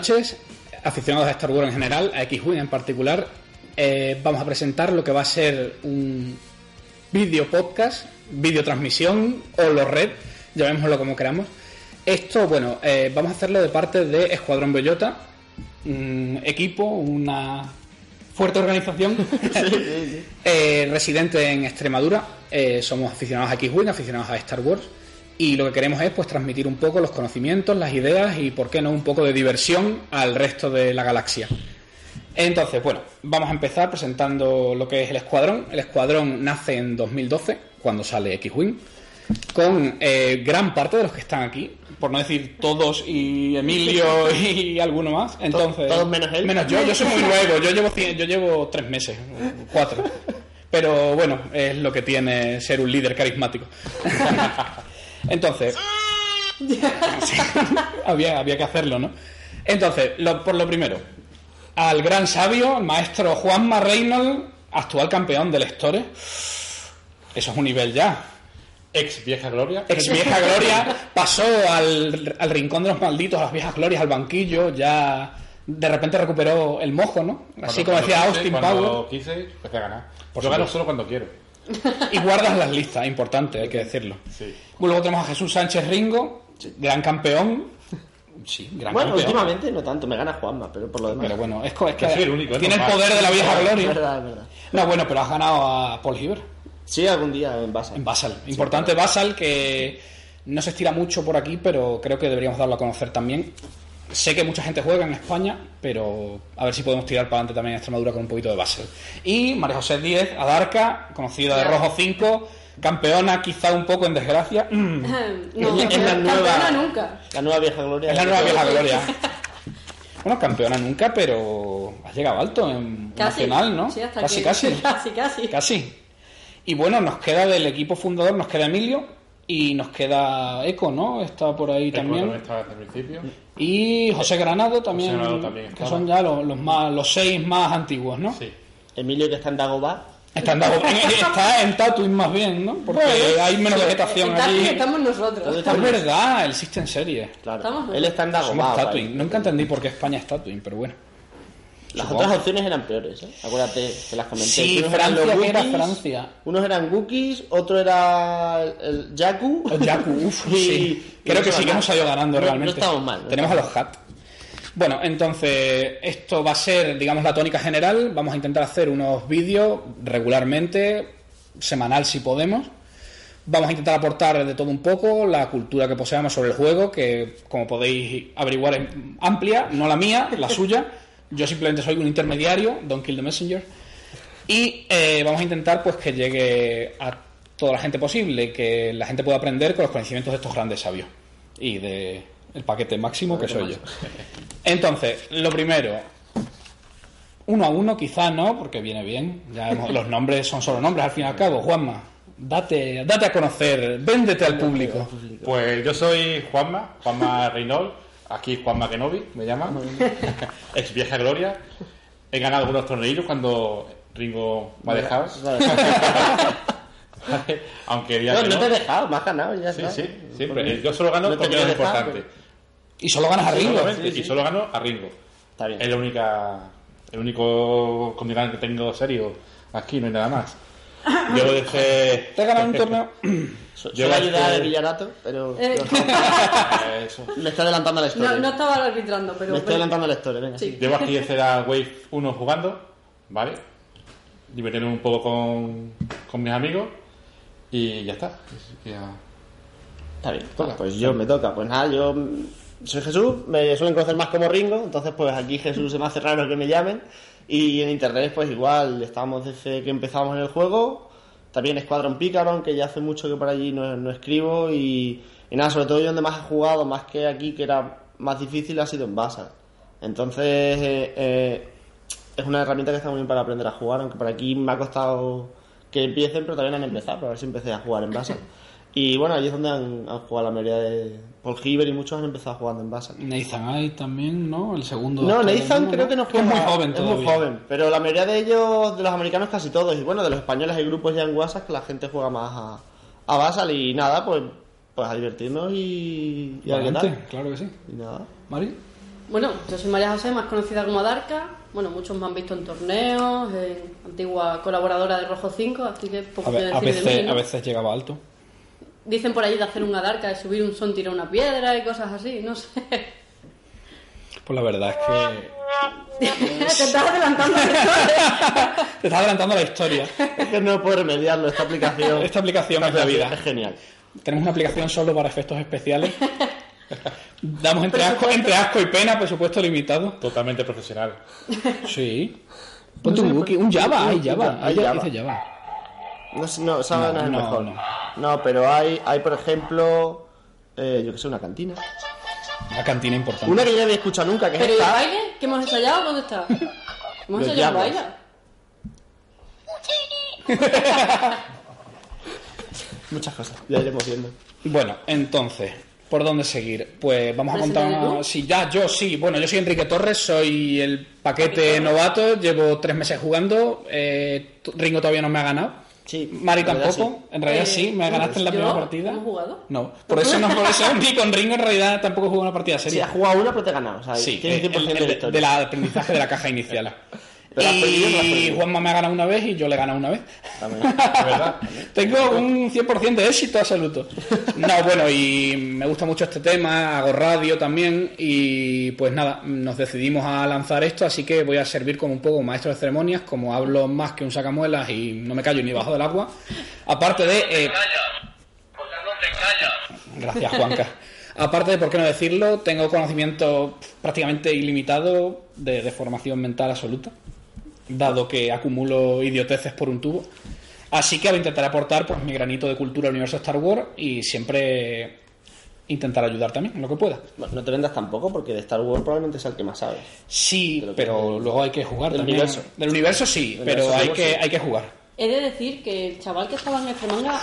Noches, aficionados a Star Wars en general, a X-Wing en particular. Eh, vamos a presentar lo que va a ser un vídeo podcast, vídeo transmisión o lo red, llamémoslo como queramos. Esto, bueno, eh, vamos a hacerlo de parte de Escuadrón Bellota, un equipo, una fuerte organización eh, residente en Extremadura. Somos aficionados a X-Wing, aficionados a Star Wars. Y lo que queremos es pues transmitir un poco los conocimientos, las ideas y, por qué no, un poco de diversión al resto de la galaxia. Entonces, bueno, vamos a empezar presentando lo que es el escuadrón. El escuadrón nace en 2012, cuando sale X-Wing, con eh, gran parte de los que están aquí, por no decir todos y Emilio y alguno más. Entonces, todos menos él. Menos yo, yo soy muy nuevo, yo llevo, cien- yo llevo tres meses, cuatro. Pero bueno, es lo que tiene ser un líder carismático. Entonces, había, había que hacerlo, ¿no? Entonces, lo- por lo primero, al gran sabio, maestro Juanma Reynolds, actual campeón del Store. Eso es un nivel ya. Ex vieja gloria. Ex vieja gloria, pasó al, al rincón de los malditos, a las viejas glorias, al banquillo, ya de repente recuperó el mojo, ¿no? Así Cuando- como decía Austin quise, Power. Cuando quise, empecé a ganar. Por Yo gano solo cuando quiero. Y guardas las listas, importante, hay que decirlo. Sí. Luego tenemos a Jesús Sánchez Ringo, gran campeón. Sí, gran Bueno, campeón. últimamente no tanto, me gana Juanma, pero por lo demás. Pero bueno, es, es que soy el único, tiene el poder de la vieja es gloria. verdad, es verdad. No, bueno, pero has ganado a Paul Hiver Sí, algún día en Basa. en Basal. Importante Basal que no se estira mucho por aquí, pero creo que deberíamos darlo a conocer también. Sé que mucha gente juega en España, pero a ver si podemos tirar para adelante también en Extremadura con un poquito de Basel. Y María José Díez, Adarca, conocida de Rojo 5, campeona quizá un poco en desgracia. Mm, No, Es la nueva- campeona nunca. La nueva vieja gloria. Es la nueva vieja gloria. Bueno, campeona nunca, pero has llegado alto en Casi. nacional, ¿no? Sí, hasta casi, que- casi. casi, casi. Casi. Y bueno, nos queda del equipo fundador, nos queda Emilio y nos queda Eco, ¿no? Está por ahí Eco también. también estaba desde el principio. Y José Granado también, José Granado también que son ya los, los más, los seis más antiguos, ¿no? Sí. Emilio que está en Dagobah. Está, en, Dago- en- está en Tatooine más bien, ¿no? Porque hay menos vegetación En Tatooine allí. estamos nosotros. Es verdad, el existe en serie. Claro. Él está en Somos Dagobah. Tatooine. vale. Nunca entendí por qué España es Tatooine, pero bueno. Las Supongo. otras opciones eran peores, ¿eh? Acuérdate que las comenté. Sí, Unos eran Francia, los que era Wookiees, Francia. Unos eran otro era el Jakku. El Jakku, uf, Y- sí. Creo que sí que hemos ganando No- realmente. No estamos mal. ¿no? Tenemos a los Hat. Bueno, entonces, esto va a ser, digamos, la tónica general. Vamos a intentar hacer unos vídeos regularmente, semanal si podemos. Vamos a intentar aportar de todo un poco la cultura que poseamos sobre el juego, que como podéis averiguar es amplia, no la mía, la suya. Yo simplemente soy un intermediario, Don't Kill the Messenger. Y eh, vamos a intentar pues que llegue a toda la gente posible, que la gente pueda aprender con los conocimientos de estos grandes sabios. Y de el paquete máximo que soy yo. Entonces, lo primero, uno a uno quizá no, porque viene bien. Ya hemos- los nombres son solo nombres al fin y al cabo. Juanma, date, date a conocer, véndete al público. Pues yo soy Juanma, Juanma Reynolds. Aquí Juanma Kenobi, me llaman. Ex vieja gloria. He ganado algunos tornillos cuando Ringo me ha dejado. Aunque No, no no. te he dejado, me has ganado ya Sí, está. sí, siempre. Porque Yo solo gano no porque es importante. Y solo ganas a Ringo. Sí, sí. Y solo gano a Ringo. Está bien. Es la única, el único condicionante que tengo serio aquí, no hay nada más. Yo dejé. Te has ganado un torneo. Soy la ayuda de Villarato, pero Eh, Eso. me está adelantando la historia. no, no estaba arbitrando, pero. me estoy adelantando la historia, venga. Sí. sí. Llevo aquí la Wave 1 jugando, ¿vale? Divirtiéndome un poco con, con mis amigos y ya está. Así que ya- Está bien. Toca. Pues yo me toca. Pues nada, yo soy Jesús, me suelen conocer más como Ringo, entonces pues aquí Jesús se me hace raro que me llamen. Y en internet pues igual, estamos desde que empezamos en el juego. También Squadron Picaron, que ya hace mucho que por allí no, no escribo. Y, nada, sobre todo yo donde más he jugado, más que aquí, que era más difícil, ha sido en Basa. Entonces eh, eh, es una herramienta que está muy bien para aprender a jugar, aunque por aquí me ha costado que empiecen, pero no han empezado, pero a ver si empecé a jugar en Basa. Y bueno, allí es donde han, han jugado la mayoría de... Paul Hiver y muchos han empezado jugando en Basa. Nathan Ay también, ¿no? El segundo. No, Nathan creo que no es muy juega- joven Es muy joven, pero la mayoría de ellos, de los americanos casi todos, y bueno, de los españoles hay grupos ya en WhatsApp que la gente juega más a, a Basal y nada, pues, pues a divertirnos y, y a tal. claro que sí. Y nada. Mari. Bueno, yo soy María José, más conocida como Darka. Bueno, muchos me han visto en torneos, en antigua colaboradora de Rojo 5, así que poco A, que ve- decir a de veces, mí, ¿no? a veces llegaba alto. Dicen por ahí de hacer un Adarka, de subir un son, tirar una piedra y cosas así, no sé. Pues la verdad es que Te estás adelantando la historia. te estás adelantando la historia. Es que no puedo remediarlo, esta aplicación. Esta aplicación es la vida. Es genial. Tenemos una aplicación solo para efectos especiales. Damos entre asco, entre asco y pena, presupuesto limitado. Totalmente profesional. Sí. Ponte un wiki, un Java, hay Java. Hay Hay Java. Dice Java. No, sé- no, Saba No, no, es el no, mejor. no. No. pero hay, hay por ejemplo, eh, yo que sé, una cantina. Una cantina importante. Una que yo no había escuchado nunca, que es ¿Pero y el baile? ¿Que hemos ensayado? ¿Dónde está? ¿Hemos ensayado el baile? Muchas cosas, ya iremos viendo. Bueno, entonces, ¿por dónde seguir? Pues vamos a ¿Preséntate contar. tú? Sí, ya, yo sí. Bueno, yo soy Enrique Torres, soy el paquete novato, llevo tres meses jugando. eh, Ringo todavía no me ha ganado. Sí, Mari tampoco, en realidad Eh, sí, me ganaste en la primera partida. ¿Hemos jugado? No, por eso no, por eso ni con Ringo en realidad tampoco jugué una partida Sí, seria. has jugado una, pero te he ganado. O sea, Sí, tienes eh, 100% el- la de- aprendizaje de la caja inicial. Y. Juanma me ha ganado una vez y yo le he ganado una vez. También. ¿Verdad? Tengo un 100% de éxito absoluto. No, bueno, y me gusta mucho este tema, hago radio también y pues nada, nos decidimos a lanzar esto, así que voy a servir como un poco maestro de ceremonias, como hablo más que un sacamuelas y no me callo ni bajo del agua. Aparte de... eh, Gracias, Juanca. Aparte de, por qué no decirlo, tengo conocimiento prácticamente ilimitado de, de formación mental absoluta, dado que acumulo idioteces por un tubo. Así que intentaré aportar pues, mi granito de cultura al universo Star Wars y siempre intentar ayudar también en lo que pueda. Bueno, no te vendas tampoco, porque de Star Wars probablemente es el que más sabes. Sí, pero luego hay que jugar del también. universo. Del universo sí, Del pero universo hay que, sí. hay que jugar. He de decir que el chaval que estaba en Extremanga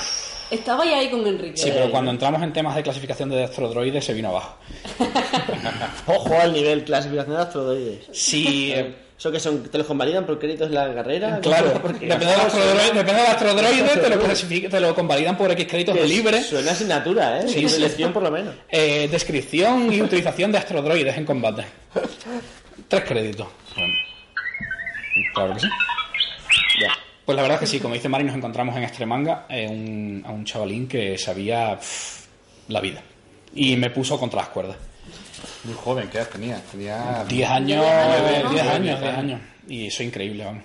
estaba ya ahí con Enrique. Sí, pero cuando entramos en temas de clasificación de astrodroides se vino abajo. Ojo al nivel clasificación de astrodroides. Sí, eh, ¿Eso que son? ¿Te los convalidan por créditos en la carrera? Claro, depende del astrodroide, depende del astrodroide, te lo, te lo convalidan por X créditos Que de libre. Suena asignatura, ¿eh? Sí. Selección por lo menos. Eh, descripción y utilización de astrodroides en combate. Tres créditos. Bueno, claro que sí. Ya. Pues la verdad es que sí, como dice Mari, nos encontramos en Extremanga eh, un- a un chavalín que sabía pff, la Y me puso contra las cuerdas. Muy joven, ¿qué edad tenía? Tenía 10 años, años, ¿no? 10 años, Diez 10 años. años. Y eso es increíble, vamos.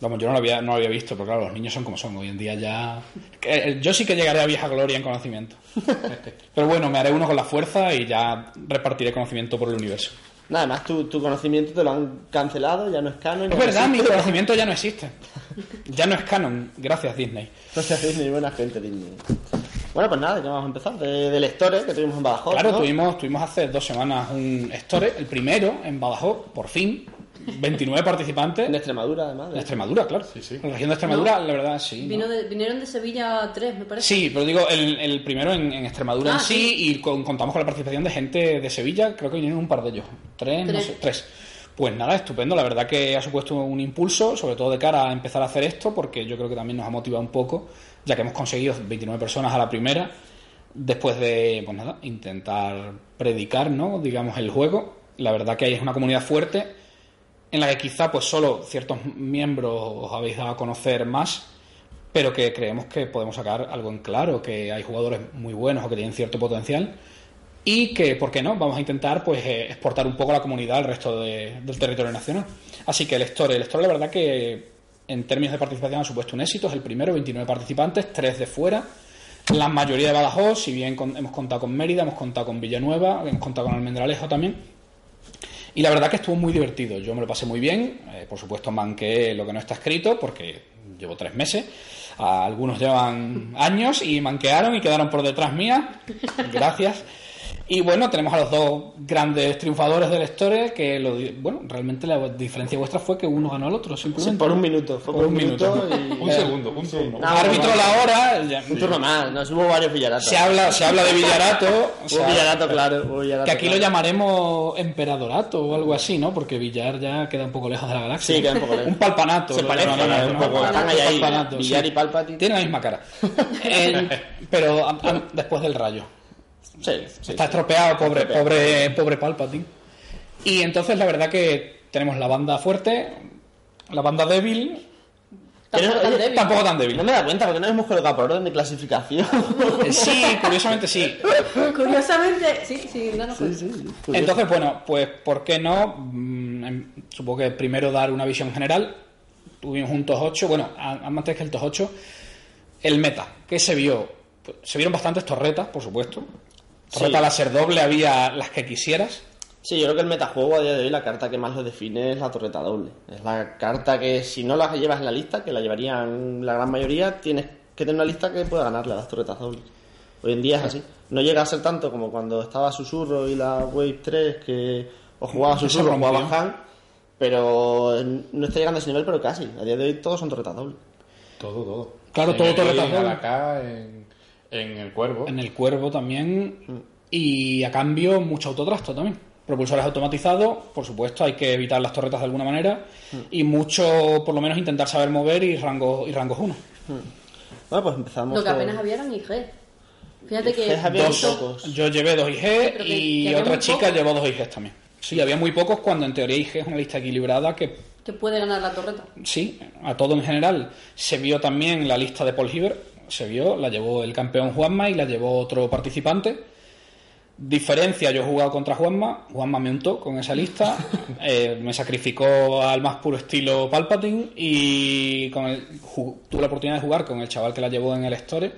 Vamos, yo no lo había, no lo había visto, pero claro, los niños son como son. Hoy en día ya. que- Yo sí que llegaré a vieja gloria en conocimiento. Pero bueno, me haré uno con la fuerza y ya repartiré conocimiento por el universo. Nada más, tu, tu conocimiento te lo han cancelado, ya no es canon. Es verdad, mi conocimiento ya no existe. Ya no es canon. Gracias, Disney. Gracias Disney, buena gente Disney. Bueno, pues nada, ya vamos a empezar. De, del Store que tuvimos en Badajoz. Claro, ¿no? tuvimos, tuvimos hace dos semanas un store, el primero en Badajoz, por fin. 29 participantes. En Extremadura, además. En de- Extremadura, claro. Sí, la región de Extremadura, la verdad, sí. ¿no? Vino de- vinieron de Sevilla tres, me parece. Sí, pero digo, el, el primero en, en Extremadura Ah, en sí, y con- contamos con la participación de gente de Sevilla, creo que vinieron un par de ellos. Tres, no Tres. sé, tres. Pues nada, estupendo. La verdad que ha supuesto un impulso, sobre todo de cara a empezar a hacer esto, porque yo creo que también nos ha motivado un poco, ya que hemos conseguido 29 personas a la primera, después de, pues nada, intentar predicar, ¿no? Digamos, el juego. La verdad que es una comunidad fuerte, en la que quizá pues solo ciertos miembros os habéis dado a conocer más, pero que creemos que podemos sacar algo en claro, que hay jugadores muy buenos o que tienen cierto potencial y que, ¿por qué no? Vamos a intentar pues eh, exportar un poco la comunidad al resto de- del territorio nacional. Así que el Store, el Store la verdad que en términos de participación ha supuesto un éxito, es el primero, 29 participantes, 3 de fuera, la mayoría de Badajoz, si bien hemos contado con Mérida, hemos contado con Villanueva, hemos contado con Almendralejo también. Y la verdad que estuvo muy divertido, yo me lo pasé muy bien, eh, por supuesto manqué lo que no está escrito porque llevo tres meses, A algunos llevan años y manquearon y quedaron por detrás mía, gracias. Y bueno, tenemos a los dos grandes triunfadores del Store que, lo, bueno, realmente la diferencia vuestra fue que uno ganó al otro, simplemente. por un minuto. Fue por, un minuto. y- Un segundo, un segundo. No, Árbitro la hora, ya- Un turno más. Nos hubo varios villaratos. se habla, se habla de Villarato, o Hubo sea, villarato, claro. hubo villarato, que aquí lo llamaremos Emperadorato o algo así, ¿no? Porque Villar ya queda un poco lejos de la galaxia. Sí, queda un poco lejos. Un palpanato. Se llamaremos, un poco. Están ahí, Villar sí. y Palpatine. Tienen la misma cara. Eh, pero después del rayo. Sí, sí, Está sí. estropeado, pobre, estropeado. pobre, pobre Palpatine. Y entonces la verdad que tenemos la banda fuerte, la banda débil, Tampoco tan débil. tampoco tan débil. No me da cuenta porque no hemos colocado por orden de clasificación. Eh, Sí, curiosamente sí. Curiosamente, sí, sí, no, no, pues. Entonces, bueno, pues ¿por qué no? Mm, em, Supongo que primero dar una visión general. Tuvimos un TOS 8, bueno, a- antes que el TOS 8, el meta. ¿Qué se vio? Se vieron bastantes torretas, por supuesto. Torreta Sí. láser doble, había las que quisieras. Sí, yo creo que el metajuego a día de hoy la carta que más lo define es la torreta doble. Es la carta que si no la llevas en la lista, que la llevarían la gran mayoría, tienes que tener una lista que pueda ganarle a las torretas dobles. Hoy en día es así. No llega a ser tanto como cuando estaba Susurro y la Wave 3, que o jugaba Susurro o jugaba. Han, pero no está llegando a ese nivel, pero casi. A día de hoy todos son torretas dobles. Todo, todo. Claro, En todo torretas Wii, doble. acá en, en el cuervo. En el cuervo también. Y a cambio, mucho autotrasto también. Propulsores automatizados, por supuesto, hay que evitar las torretas de alguna manera. Y mucho, por lo menos, intentar saber mover y rangos y rangos 1. Bueno, pues empezamos. Lo que apenas había eran IG. Fíjate que. IG Dos. pocos. Yo llevé dos IG que- y que otra chica llevó dos IGs también. Sí, había muy pocos cuando en teoría IG es una lista equilibrada que que puede ganar la torreta. sí, a todo en general. Se vio también la lista de Paul Hiver, se vio, la llevó el campeón Juanma y la llevó otro participante. Diferencia, yo he jugado contra Juanma, Juanma me untó con esa lista, eh, me sacrificó al más puro estilo Palpatine y con el, tuve la oportunidad de jugar con el chaval que la llevó en el Store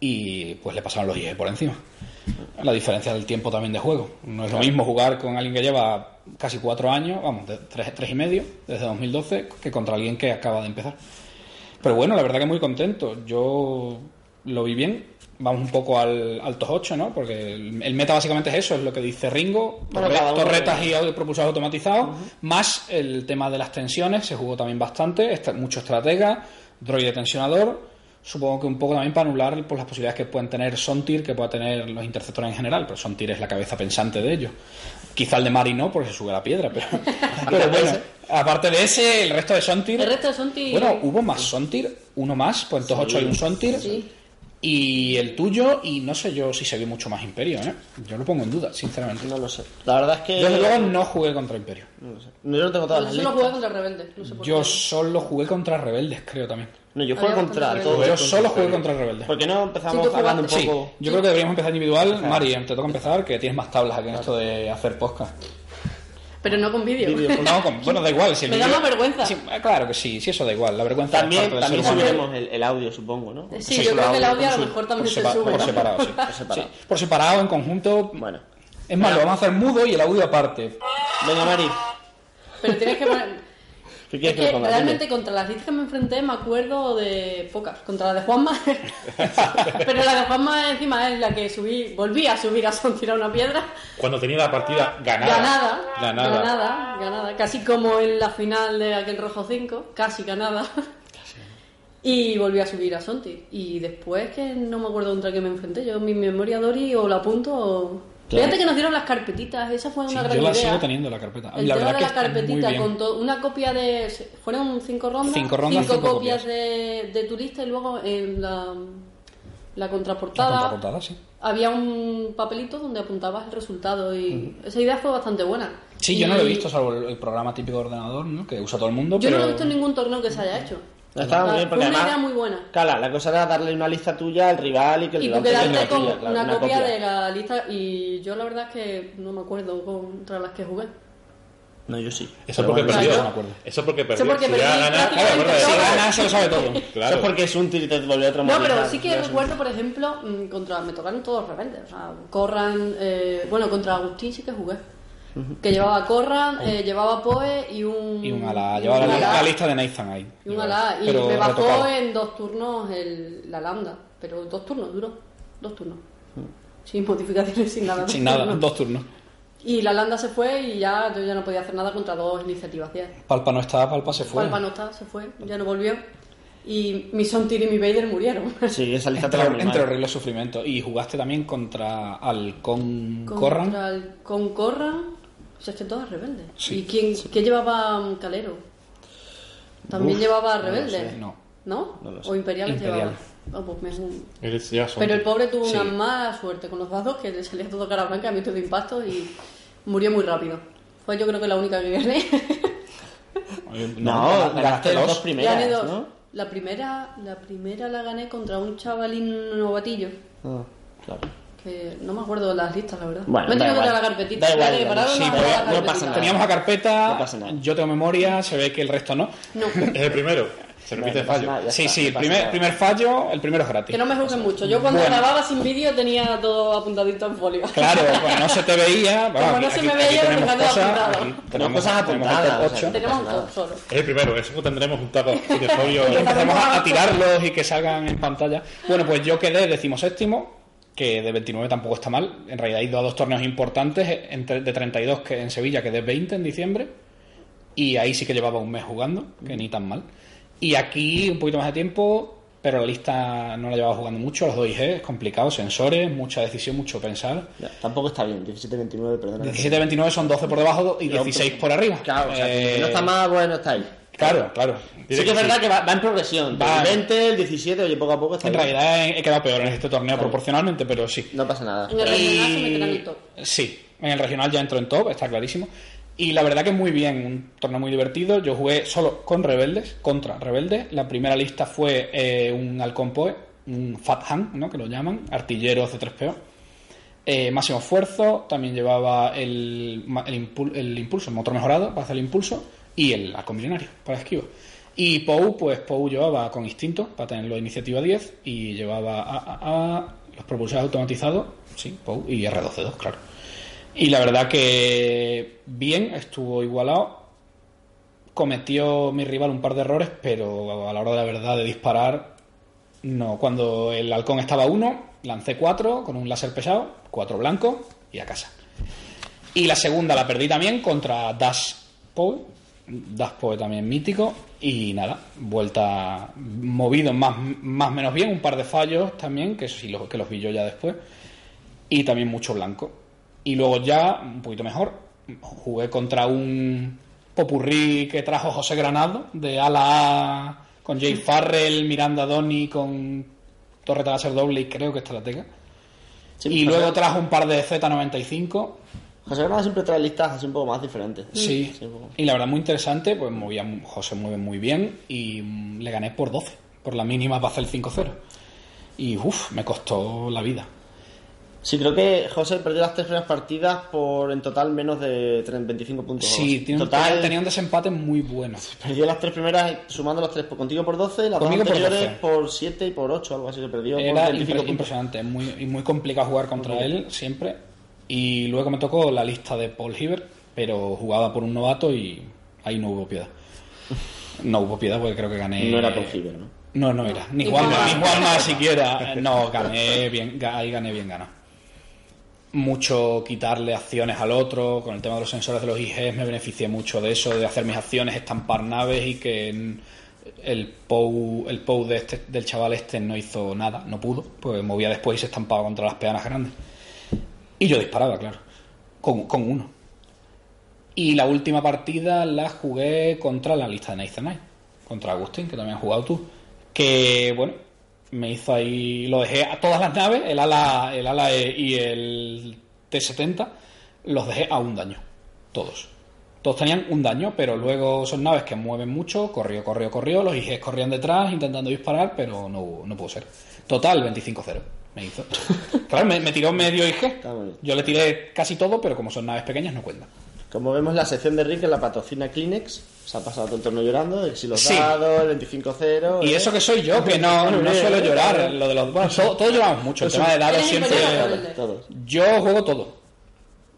y pues le pasaron los IE por encima. La diferencia del tiempo también de juego. No es lo mismo jugar con alguien que lleva casi cuatro años, vamos, de tres, tres y medio, desde 2012, que contra alguien que acaba de empezar. Pero bueno, la verdad que muy contento. Yo lo vi bien. Vamos un poco al, al TOS 8, ¿no? Porque el, el meta básicamente es eso, es lo que dice Ringo. Bueno, torre- torretas y propulsores automatizados, más el tema de las tensiones, se jugó también bastante, mucho estratega, droide tensionador, supongo que un poco también para anular pues, las posibilidades que pueden tener Sontir, que pueda tener los interceptores en general, pero Sontir es la cabeza pensante de ellos. Quizá el de Mari no, porque se sube a la piedra, pero, pero bueno, aparte de ese, el resto de Sontir... El resto de Sonti. Bueno, hubo más Sontir, uno más, pues en TOS 8 hay un Sontir. Sí. Y el tuyo, y no sé yo si se vio mucho más Imperio, ¿eh? Yo lo pongo en duda, sinceramente. No lo sé. La verdad es que. Yo desde luego no jugué contra Imperio. No lo sé. No, Yo no tengo todas Yo las solo listas. jugué contra Rebelde. No sé por Yo qué. solo jugué contra Rebeldes, creo también. No, yo juego Había contra todos. Yo solo jugué contra Rebeldes. ¿Por qué no empezamos Sí, hablando un jugaste. Sí, poco? yo creo que deberíamos empezar individual. Mari, te toca empezar, que tienes más tablas aquí en esto de hacer podcast. Pero no con vídeo. No, con- bueno, da igual. Si el Me da vídeo- más vergüenza. Sí, eh, claro que sí, sí, eso da igual. La vergüenza También, también subiremos el, el audio, supongo, ¿no? Sí, Sí, yo creo que el audio a por lo mejor también Por, se sube. por ¿no? separado, sí. separado. Sí, Por separado, en conjunto. Bueno. Es más, lo vamos a hacer mudo y el audio aparte. Venga, Mari. Pero tienes que poner. ¿Qué Es quieres que, que le ponga? realmente Dime. contra las listas que me enfrenté me acuerdo de pocas. Contra la de Juanma. Pero la de Juanma encima es la que subí, volví a subir a Son tirar una piedra. Cuando tenía la partida ganada. Ganada, Ganada. ganada, ganada, casi como en la final de aquel Rojo 5, casi ganada. Y volví a subir a Sonti. Y después que no me acuerdo contra qué me enfrenté. Yo en mi memoria Dori o la apunto o... Fíjate que nos dieron las carpetitas, esa fue Sí, una gran yo la idea. sigo teniendo la carpeta. El la verdad de que la muy carpetita con una copia de. Fueron cinco rondas, Cinco rondas, cinco copias, copias. De, de turista y luego en la, la contraportada, La contraportada, sí. había un papelito donde apuntabas el resultado y esa idea fue bastante buena. Sí, Y yo no lo he visto, salvo el, el programa típico de ordenador, ¿no? Que usa todo el mundo, Yo pero... no lo he visto en ningún torneo que se haya hecho. Estaba muy bien porque una además. idea muy buena. Claro, la cosa era darle una lista tuya al rival y que el Y rival te quedarte diera con tuya, claro, una, copia, de la lista y yo la verdad es que no me acuerdo contra las que jugué. No, yo sí. Eso porque bueno, perdió. no me acuerdo. Eso porque Eso perdió. porque ganado, prácticamente claro, Si verdad. gana, se lo sabe todo. Claro. Eso es porque es un tir y te volvió a No, pero sí que recuerdo, por ejemplo, mm, contra me tocaron todos rebeldes. O sea, Corran, eh, bueno, contra Agustín sí que jugué. Que llevaba Corran, eh, llevaba Poe y un. Y un ala. Llevaba un la, lista de Nathan ahí. Y un ala. Y Pero me bajó retocado. en dos turnos el, la lambda. Pero dos turnos, duró. Dos turnos. Sin modificaciones, sin nada. Sin nada, turnos. dos turnos. Y la landa se fue y ya yo ya no podía hacer nada contra dos iniciativas. 10. Palpa no está, Palpa se fue. Palpa no está, se fue, ya no volvió. Y mi Sontir y mi Vader murieron. Sí, esa lista Entre, entre mal. horribles sufrimientos. Y jugaste también contra Halcón Corran. Contra el- con Corran, o sea, es que todas rebeldes. Sí, ¿Y quién, qué llevaba Calero? También Uf, llevaba no rebeldes. sé, no. ¿No? No lo sé. o Imperiales Imperial. llevaba. Oh, pues me- Pero el pobre tuvo Sí. una mala suerte con los dados que le salía todo cara blanca, mito de impacto y murió muy rápido. Fue yo creo que la única que gané. No, ganaste ganaste las dos. dos primeras, gané dos. ¿no? La primera, la primera la gané contra un chavalín novatillo. Ah, claro. Que no me acuerdo de las listas, la verdad. Bueno, me he tenido que la carpetita. Da igual, igual. Sí, pero la no pasa nada. Teníamos la carpeta, No pasa nada. yo tengo memoria, se ve que el resto no. No, Es el primero. Se repite el No fallo. nada, Sí, está, sí, no el primer, primer fallo, el primero es gratis. que no me juzguen mucho. Yo cuando Bueno. grababa sin vídeo tenía todo apuntadito en folio. Claro, pues no se te veía. Como Bueno, no se me veía, tenemos dejando cosas, apuntado. aquí Tenemos cosas apuntadas, top o sea. Tenemos un top solo. Es el primero. Eso tendremos un taco de folio. Empezamos a, a tirarlos y que salgan en pantalla. Bueno, pues yo quedé decimoséptimo, que de 29 tampoco está mal. En realidad he ido a dos torneos importantes, entre- de 32 que en Sevilla quedé 20 en diciembre. Y ahí sí que llevaba un mes jugando, que ni tan mal. Y aquí un poquito más de tiempo, pero la lista no la llevaba jugando mucho, los 2IG, es complicado, sensores, mucha decisión, mucho pensar. Tampoco está bien, 17-29, perdona. 17-29 son 12 por debajo y 16 por arriba. Claro, o sea, que Eh, no está más bueno, está ahí. Claro, claro. Sí que es verdad que va, va en progresión. Va. El 20, el 17, oye, poco a poco está En bien. realidad he he quedado peor en este torneo proporcionalmente, pero sí. No pasa nada. En el regional se meterán en el top. Sí, en el regional ya entró en top, está clarísimo. Y la verdad que muy bien, un torneo muy divertido. Yo jugué solo con rebeldes, contra rebeldes. La primera lista fue eh, un halcón poe, un Fat Hand, ¿no? que lo llaman, artillero C3PO. Eh, máximo esfuerzo, también llevaba el, ma- el, impul- el impulso, el motor mejorado para hacer el impulso, y el halcón milenario para esquiva. Y Pou, pues Pou llevaba con instinto para tenerlo iniciativa 10 y llevaba a, los propulsores automatizados, sí, Pou y R12-2, claro. Y la verdad que bien, estuvo igualado. Cometió mi rival un par de errores, pero a la hora de la verdad de disparar, no. Cuando el halcón estaba uno, lancé cuatro con un láser pesado, cuatro blancos y a casa. Y la segunda la perdí también contra Dash Poe. Dash Poe también mítico. Y nada, vuelta movido más más menos bien, un par de fallos también, que sí los, que los vi yo ya después. Y también mucho blanco. Y luego ya, un poquito mejor, jugué contra un popurrí que trajo José Granado, de ala A, con Jay Farrell, Miranda Doni, con Torre Láser doble y creo que estratega. Sí, y luego trajo un par de Z95 José Granada siempre trae listas así un poco más diferentes. Sí, Sí, un poco. y la verdad muy interesante, pues movía José mueve muy bien y le gané por 12, por la mínima para hacer el 5-0. Y uff, me costó la vida. Sí, creo que José perdió las tres primeras partidas por en total menos de 30, 25 puntos. Sí, tiene un- total, tenía un desempate muy bueno. perdió las tres primeras sumando las tres por contigo por 12, las dos Conmigo por anteriores 12. por 7 y por 8, algo así que perdió por Era 25 impre- impresionante, muy, y muy complicado jugar contra él siempre. Y luego me tocó la lista de Paul Hibbert, pero jugaba por un novato y ahí no hubo piedad. No hubo piedad porque creo que gané. No era Paul Hibbert, ¿no? No, no era. Ni Juanma. ni Juanma siquiera. No, gané bien, ahí gané bien ganado. Mucho quitarle acciones al otro, con el tema de los sensores de los IGs me beneficié mucho de eso, de hacer mis acciones, estampar naves y que en- el POU, el POU de este, del chaval este no hizo nada, no pudo, pues movía después y se estampaba contra las peanas grandes. Y yo disparaba, claro. Con, con uno. Y la última partida la jugué contra la lista de Nathan. Contra Agustín, que también has jugado tú. Que, bueno, me hizo ahí. Lo dejé a todas las naves, el ala, el ala E y el T-70, los dejé a un daño. Todos. Todos tenían un daño, pero luego son naves que mueven mucho. Corrió, corrió, corrió. Los IGs corrían detrás intentando disparar, pero no, no pudo ser. Total, 25-0. Me hizo. Claro, me, me tiró medio IG. Yo le tiré casi todo, pero como son naves pequeñas, no cuentan. Como vemos, la sección de Rick en la patrocina Kleenex. Se ha pasado todo el torneo llorando. de que Si los Sí. dados, el 25-0. Y ¿eh? eso que soy yo, que no, no suelo llorar. Lo de los, bueno, todo- todos lloramos mucho. El tema de dados siempre. Yo juego todo.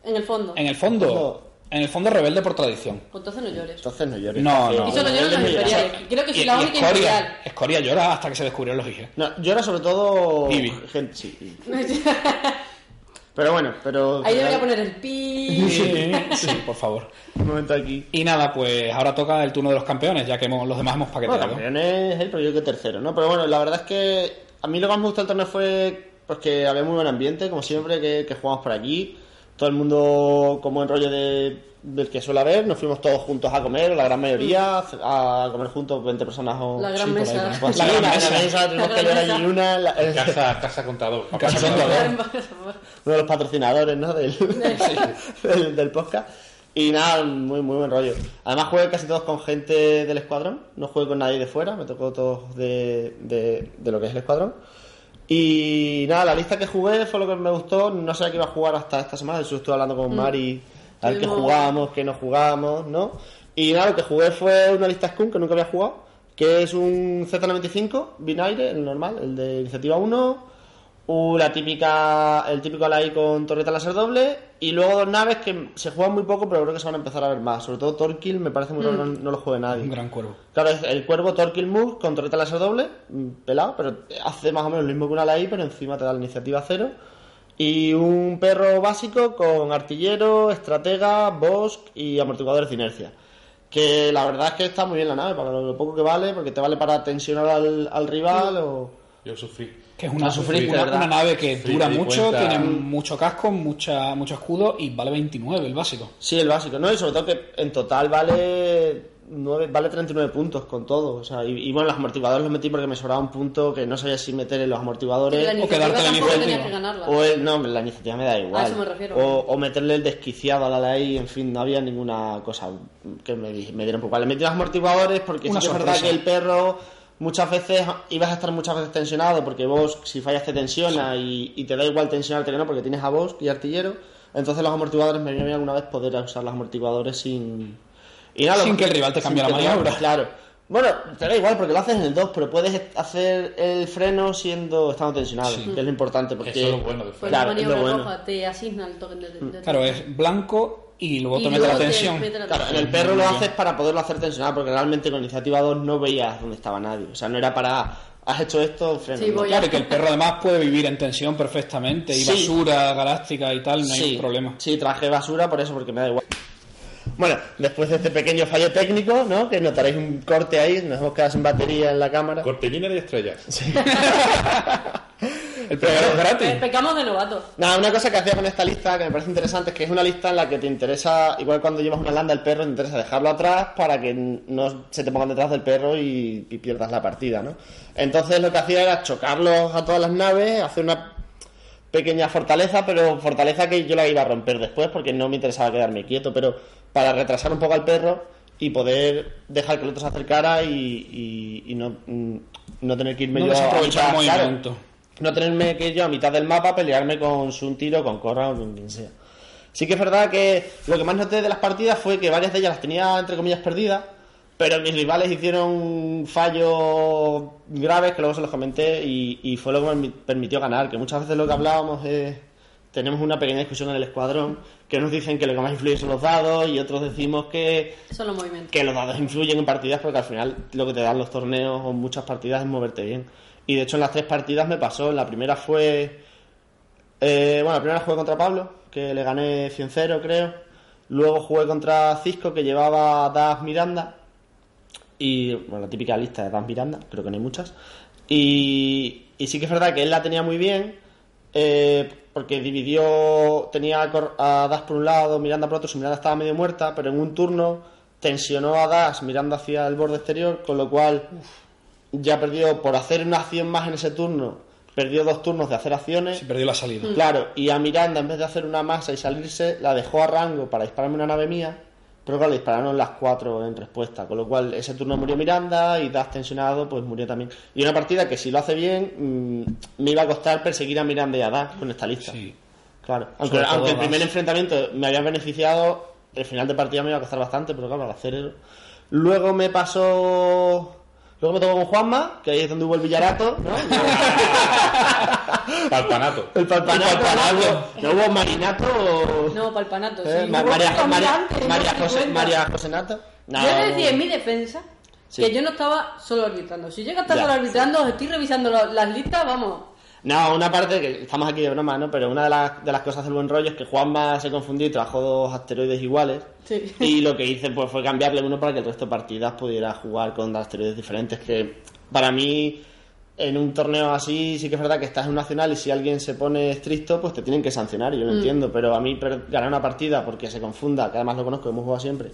En el fondo. En el fondo, Fondo. En el fondo rebelde por tradición. Pues entonces no llores. Entonces no llores. No, no. Y solo lloran los imperiales. Creo que Y, la y única imperial. Escoria, Escoria llora hasta que se descubrieron los IG. No, llora sobre todo. Vivi. Gente, sí. Pero bueno, pero. Ahí debería poner el pi. Sí, sí, por favor. Un momento aquí. Y nada, pues ahora toca el turno de los campeones, ya que hemos- los demás hemos Bueno, paqueteado. campeones él, pero yo que tercero, ¿no? Pero bueno, la verdad es que a mí lo que más me gustó del torneo fue pues que había muy buen ambiente, como siempre, que, que jugamos por aquí. Todo el mundo como en rollo de, del que suele haber. Nos fuimos todos juntos a comer, la gran mayoría, a comer juntos 20 personas o... La gran Sí, mesa. ahí. Pues La sí, gran mesa. mesa, tenemos La que ver allí una... la- el- Casa, casa contador. Casa contador. uno de los patrocinadores ¿no? del, del, del podcast. Y nada, muy, muy buen rollo. Además jugué casi todos con gente del escuadrón, no jugué con nadie de fuera, me tocó todos de, de, de lo que es el escuadrón. Y nada, la lista que jugué fue lo que me gustó, no sé qué iba a jugar hasta esta semana, hecho estuve hablando con Mari, a ver qué jugábamos, qué no jugábamos, ¿no? Y nada, lo que jugué fue una lista Skunk que nunca había jugado, que es un Z95 binaire, el normal, el de iniciativa 1, Uh, la típica, el típico Alai con torreta láser doble y luego dos naves que se juegan muy poco pero creo que se van a empezar a ver más. Sobre todo Torquil me parece muy raro que no, no lo juegue nadie. Un gran cuervo. Claro, el cuervo Torquil Move con torreta láser doble, mm, pelado, pero hace más o menos lo mismo que una Alai pero encima te da la iniciativa cero. Y un perro básico con artillero, estratega, bosque y amortiguadores de inercia. Que la verdad es que está muy bien la nave, para lo poco que vale, porque te vale para tensionar al, al rival o... Yo sufrí. Que es una, La sufriste, una, nave que Sí, dura mucho, cuenta. tiene mucho casco, mucha, mucho escudo y vale 29 el básico. Sí, el básico, ¿no? Y sobre todo que en total vale 9, vale 39 puntos con todo. O sea, y, y bueno, los amortiguadores los metí porque me sobraba un punto que no sabía si meter en los amortiguadores. O quedarte la iniciativa. O el, no, la iniciativa me da igual. A eso me refiero. O, o meterle el desquiciado a la ley, en fin, no había ninguna cosa que me, me diera un poco. Le metí los amortiguadores porque Una sí que es verdad que el perro muchas veces ibas a estar muchas veces tensionado porque vos, si fallas, te tensiona y, y te da igual tensionarte que no porque tienes a vos y artillero. Entonces los amortiguadores me viene bien alguna vez poder usar los amortiguadores sin... Y nada, Sin que el rival te cambie la maniobra. Claro. Bueno, te da igual porque lo haces en el 2, pero puedes hacer el freno siendo estando tensionado, que es lo importante. Porque, Eso es lo bueno del Pues Claro, la es lo maniobra bueno. roja te asigna el token de, de- de- Claro, es blanco y luego Y te mete la te tensión. Claro, en el perro lo haces para poderlo hacer tensionar, porque realmente con iniciativa 2 no veías dónde estaba nadie. O sea, no era para. Has hecho esto, freno. Sí, Claro, y que el perro además puede vivir en tensión perfectamente y Sí. basura galáctica y tal, no hay problema. Sí, traje basura por eso, porque me da igual. Bueno, después de este pequeño fallo técnico, ¿no? Que notaréis un corte ahí, nos hemos quedado sin batería en la cámara. Cortellina de estrellas. El primero es gratis. Pecamos de novatos. Nada, una cosa que hacía con esta lista que me parece interesante es que es una lista en la que te interesa, igual cuando llevas una landa al perro, te interesa dejarlo atrás para que no se te pongan detrás del perro y, y pierdas la partida, ¿no? Entonces lo que hacía era chocarlos a todas las naves, hacer una pequeña fortaleza, pero fortaleza que yo la iba a romper después porque no me interesaba quedarme quieto, pero para retrasar un poco al perro y poder dejar que el otro se acercara y, y- y no, mm, no tener que irme No yo a mitad, claro, no tenerme que ir yo a mitad del mapa a pelearme con un tiro, con Corra o con quien sea. Sí que es verdad que lo que más noté de las partidas fue que varias de ellas las tenía entre comillas perdidas, pero mis rivales hicieron fallos graves que luego se los comenté y, y fue lo que me permitió ganar, que muchas veces lo que hablábamos es tenemos una pequeña discusión en el escuadrón que nos dicen que lo que más influye son los dados y otros decimos que Son los movimientos. que los dados influyen en partidas porque al final lo que te dan los torneos o muchas partidas es moverte bien. Y de hecho en las tres partidas me pasó. La primera fue... eh, bueno, la primera jugué contra Pablo, que le gané 100-0 creo. Luego jugué contra Cisco, que llevaba Das Miranda. Y bueno, la típica lista de Das Miranda, creo que no hay muchas. Y, y sí que es verdad que él la tenía muy bien. eh, porque dividió, tenía a Das por un lado, Miranda por otro, su Miranda estaba medio muerta, pero en un turno tensionó a Das mirando hacia el borde exterior, con lo cual ya perdió, por hacer una acción más en ese turno, perdió dos turnos de hacer acciones. Se perdió la salida. Claro, y a Miranda, en vez de hacer una masa y salirse, la dejó a rango para dispararme una nave mía, pero claro, le dispararon las cuatro en respuesta, con lo cual ese turno murió Miranda y Das tensionado, pues murió también. Y una partida que si lo hace bien, mm, me iba a costar perseguir a Miranda y a Das con esta lista. Sí. Claro, aunque, el primer enfrentamiento me había beneficiado, el final de partida me iba a costar bastante, pero claro, al hacer... Luego me pasó... Luego me tocó con Juanma, que ahí es donde hubo el villarato, ¿no? Palpanato. El palpanato, ¿no? ¿No hubo marinato? No, palpanato. Eh, sí. María, María, María José. María José Nata. No, yo he de no. decir en mi defensa Sí. que yo no estaba solo arbitrando. Si llega a estar Ya. solo arbitrando, os estoy revisando lo- las listas, vamos. No, una parte que estamos aquí de broma, ¿no? Pero una de las, de las cosas del buen rollo es que Juanma se confundió y trabajó dos asteroides iguales. Sí. Y lo que hice pues, fue cambiarle uno para que el resto de partidas pudiera jugar con dos asteroides diferentes. Que para mí, en un torneo así, sí que es verdad que estás en un nacional y si alguien se pone estricto, pues te tienen que sancionar. Yo lo entiendo, pero a mí ganar una partida porque se confunda, que además lo conozco, hemos jugado siempre,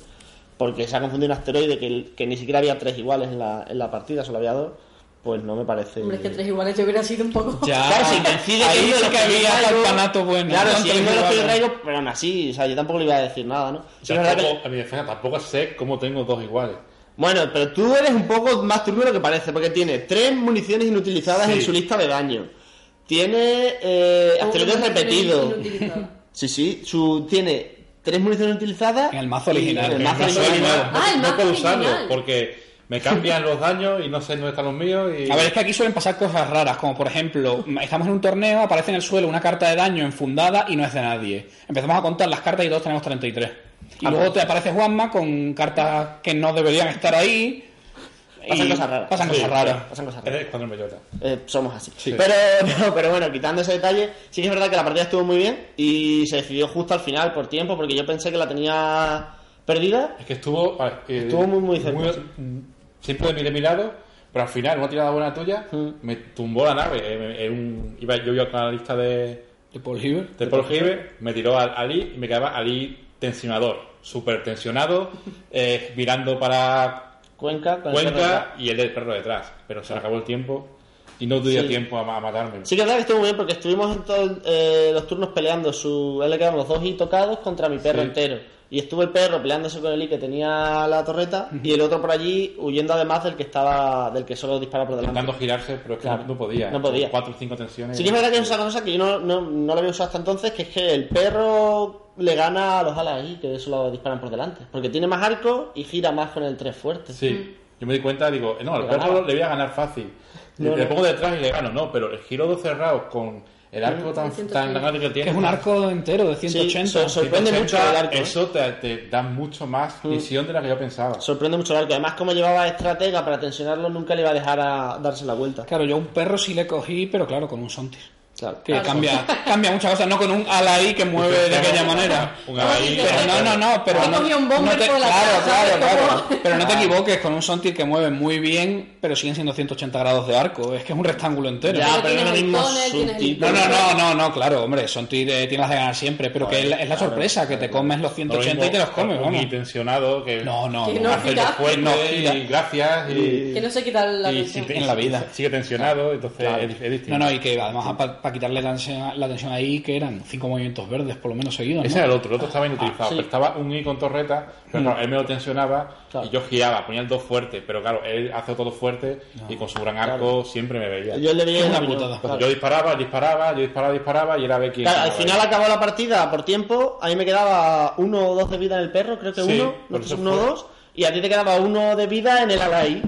porque se ha confundido un asteroide que, que ni siquiera había tres iguales en la, en la partida, solo había dos, pues no me parece. Hombre, es que tres iguales yo hubiera sido un poco. Ya, Claro, si coincide ahí que uno de sí los que había palpanato bueno. Claro, si tres uno de los que yo iguales. traigo, pero aún así, o sea, yo tampoco le iba a decir nada, ¿no? Es verdad que- Tampoco, a mi defensa, tampoco sé cómo tengo dos iguales. Bueno, pero tú eres un poco más turbio de lo que parece, porque tiene tres municiones inutilizadas Sí. en su lista de daño. Tiene eh, asteroides municiones repetidos. inutilizadas. Sí, sí, su, tiene tres municiones utilizadas. En el mazo original, en el mazo original. original. Ah, el no puedo usarlo porque me cambian los daños y no sé dónde están los míos. Y... A ver, es que aquí suelen pasar cosas raras, como por ejemplo, estamos en un torneo, aparece en el suelo una carta de daño enfundada y no es de nadie. Empezamos a contar las cartas y todos tenemos 33. Y Ah, luego pues. te aparece Juanma con cartas que no deberían estar ahí. Pasan y cosas raras. Pasan Sí, cosas raras. Pasan cosas raras. Eres cuando me llora. Eh, somos así. Pero, pero, pero bueno, quitando ese detalle, sí que es verdad que la partida estuvo muy bien y se decidió justo al final por tiempo, porque yo pensé que la tenía perdida. Es que estuvo. eh, Estuvo muy, muy cerca, sí. Siempre de mi mirado, pero al final, una tirada buena tuya, Mm. me tumbó la nave. eh, en un- iba, yo iba con la lista de, De Paul Hiver. de Paul Giver, me tiró al Ali y me quedaba Ali tensionador, súper tensionado, eh, mirando para Cuenca, perro Cuenca y el del perro detrás. Pero se le acabó el tiempo y no tuve Sí. tiempo a, a matarme. Sí que es verdad que estuvo muy bien porque estuvimos en todos eh, los turnos peleando. Su, él le quedaron los dos y tocados contra mi perro Sí. entero. Y estuvo el perro peleándose con el I que tenía la torreta y el otro por allí huyendo además del que estaba del que solo dispara por delante. Intentando girarse, pero es que Claro. no, no podía. No podía. Cuatro o cinco tensiones. Sí que es verdad que es una cosa que yo no, no, no lo había usado hasta entonces, que es que el perro le gana a los alas ahí, que solo disparan por delante. Porque tiene más arco y gira más con el 3 fuerte. Sí. Yo me di cuenta, digo, eh, no, al perro le voy a ganar fácil. No, le no. pongo detrás y le gano, no, pero el giro dos cerrados con el arco tan, 180. tan grande que tiene. Que es un arco entero de 180. so- sorprende 180, mucho el arco, ¿eh? Eso te, te da mucho más visión de la que yo pensaba. Sorprende mucho el arco. Además, como llevaba estratega para tensionarlo, nunca le iba a dejar a darse la vuelta. Claro, yo un perro sí le cogí, pero claro, con un Sontis. Claro. Que cambia, cambia muchas cosas, no con un alaí que mueve de aquella manera. Un alaí, Pero no, no, no, pero no, te, claro, claro, claro. Pero no te equivoques con un Sontir que mueve muy bien, pero siguen siendo 180 grados de arco. Es que es un rectángulo entero. Ya, Pero pero no mismo el. No, no, no, no, no, claro, hombre, Sontir eh, tienes de ganar siempre, pero que es la, es la sorpresa, que te comes los No lo 180 y te los comes, vamos. intencionado que No, no, Que no. gira. y gracias y, Que no se quita la en la vida. sigue tensionado, entonces es, es distinto. No, no, y que además para quitarle la tensión, la tensión ahí, que eran cinco movimientos verdes por lo menos seguidos. Ese ¿no? era el otro, el otro estaba inutilizado. sí. pero estaba un I con torreta, pero claro, él me lo tensionaba Claro. y yo giraba, ponía el 2 fuerte, pero claro, él hace todo fuerte y con su gran arco siempre me veía. Yo le veía una putada. Claro. yo disparaba, disparaba, yo disparaba, disparaba y era ver quién. Claro, al final ahí. acabó la partida por tiempo. A mí me quedaba uno o dos de vida en el perro, creo que Sí, uno, no uno o dos. Y a ti te quedaba uno de vida en el alaí.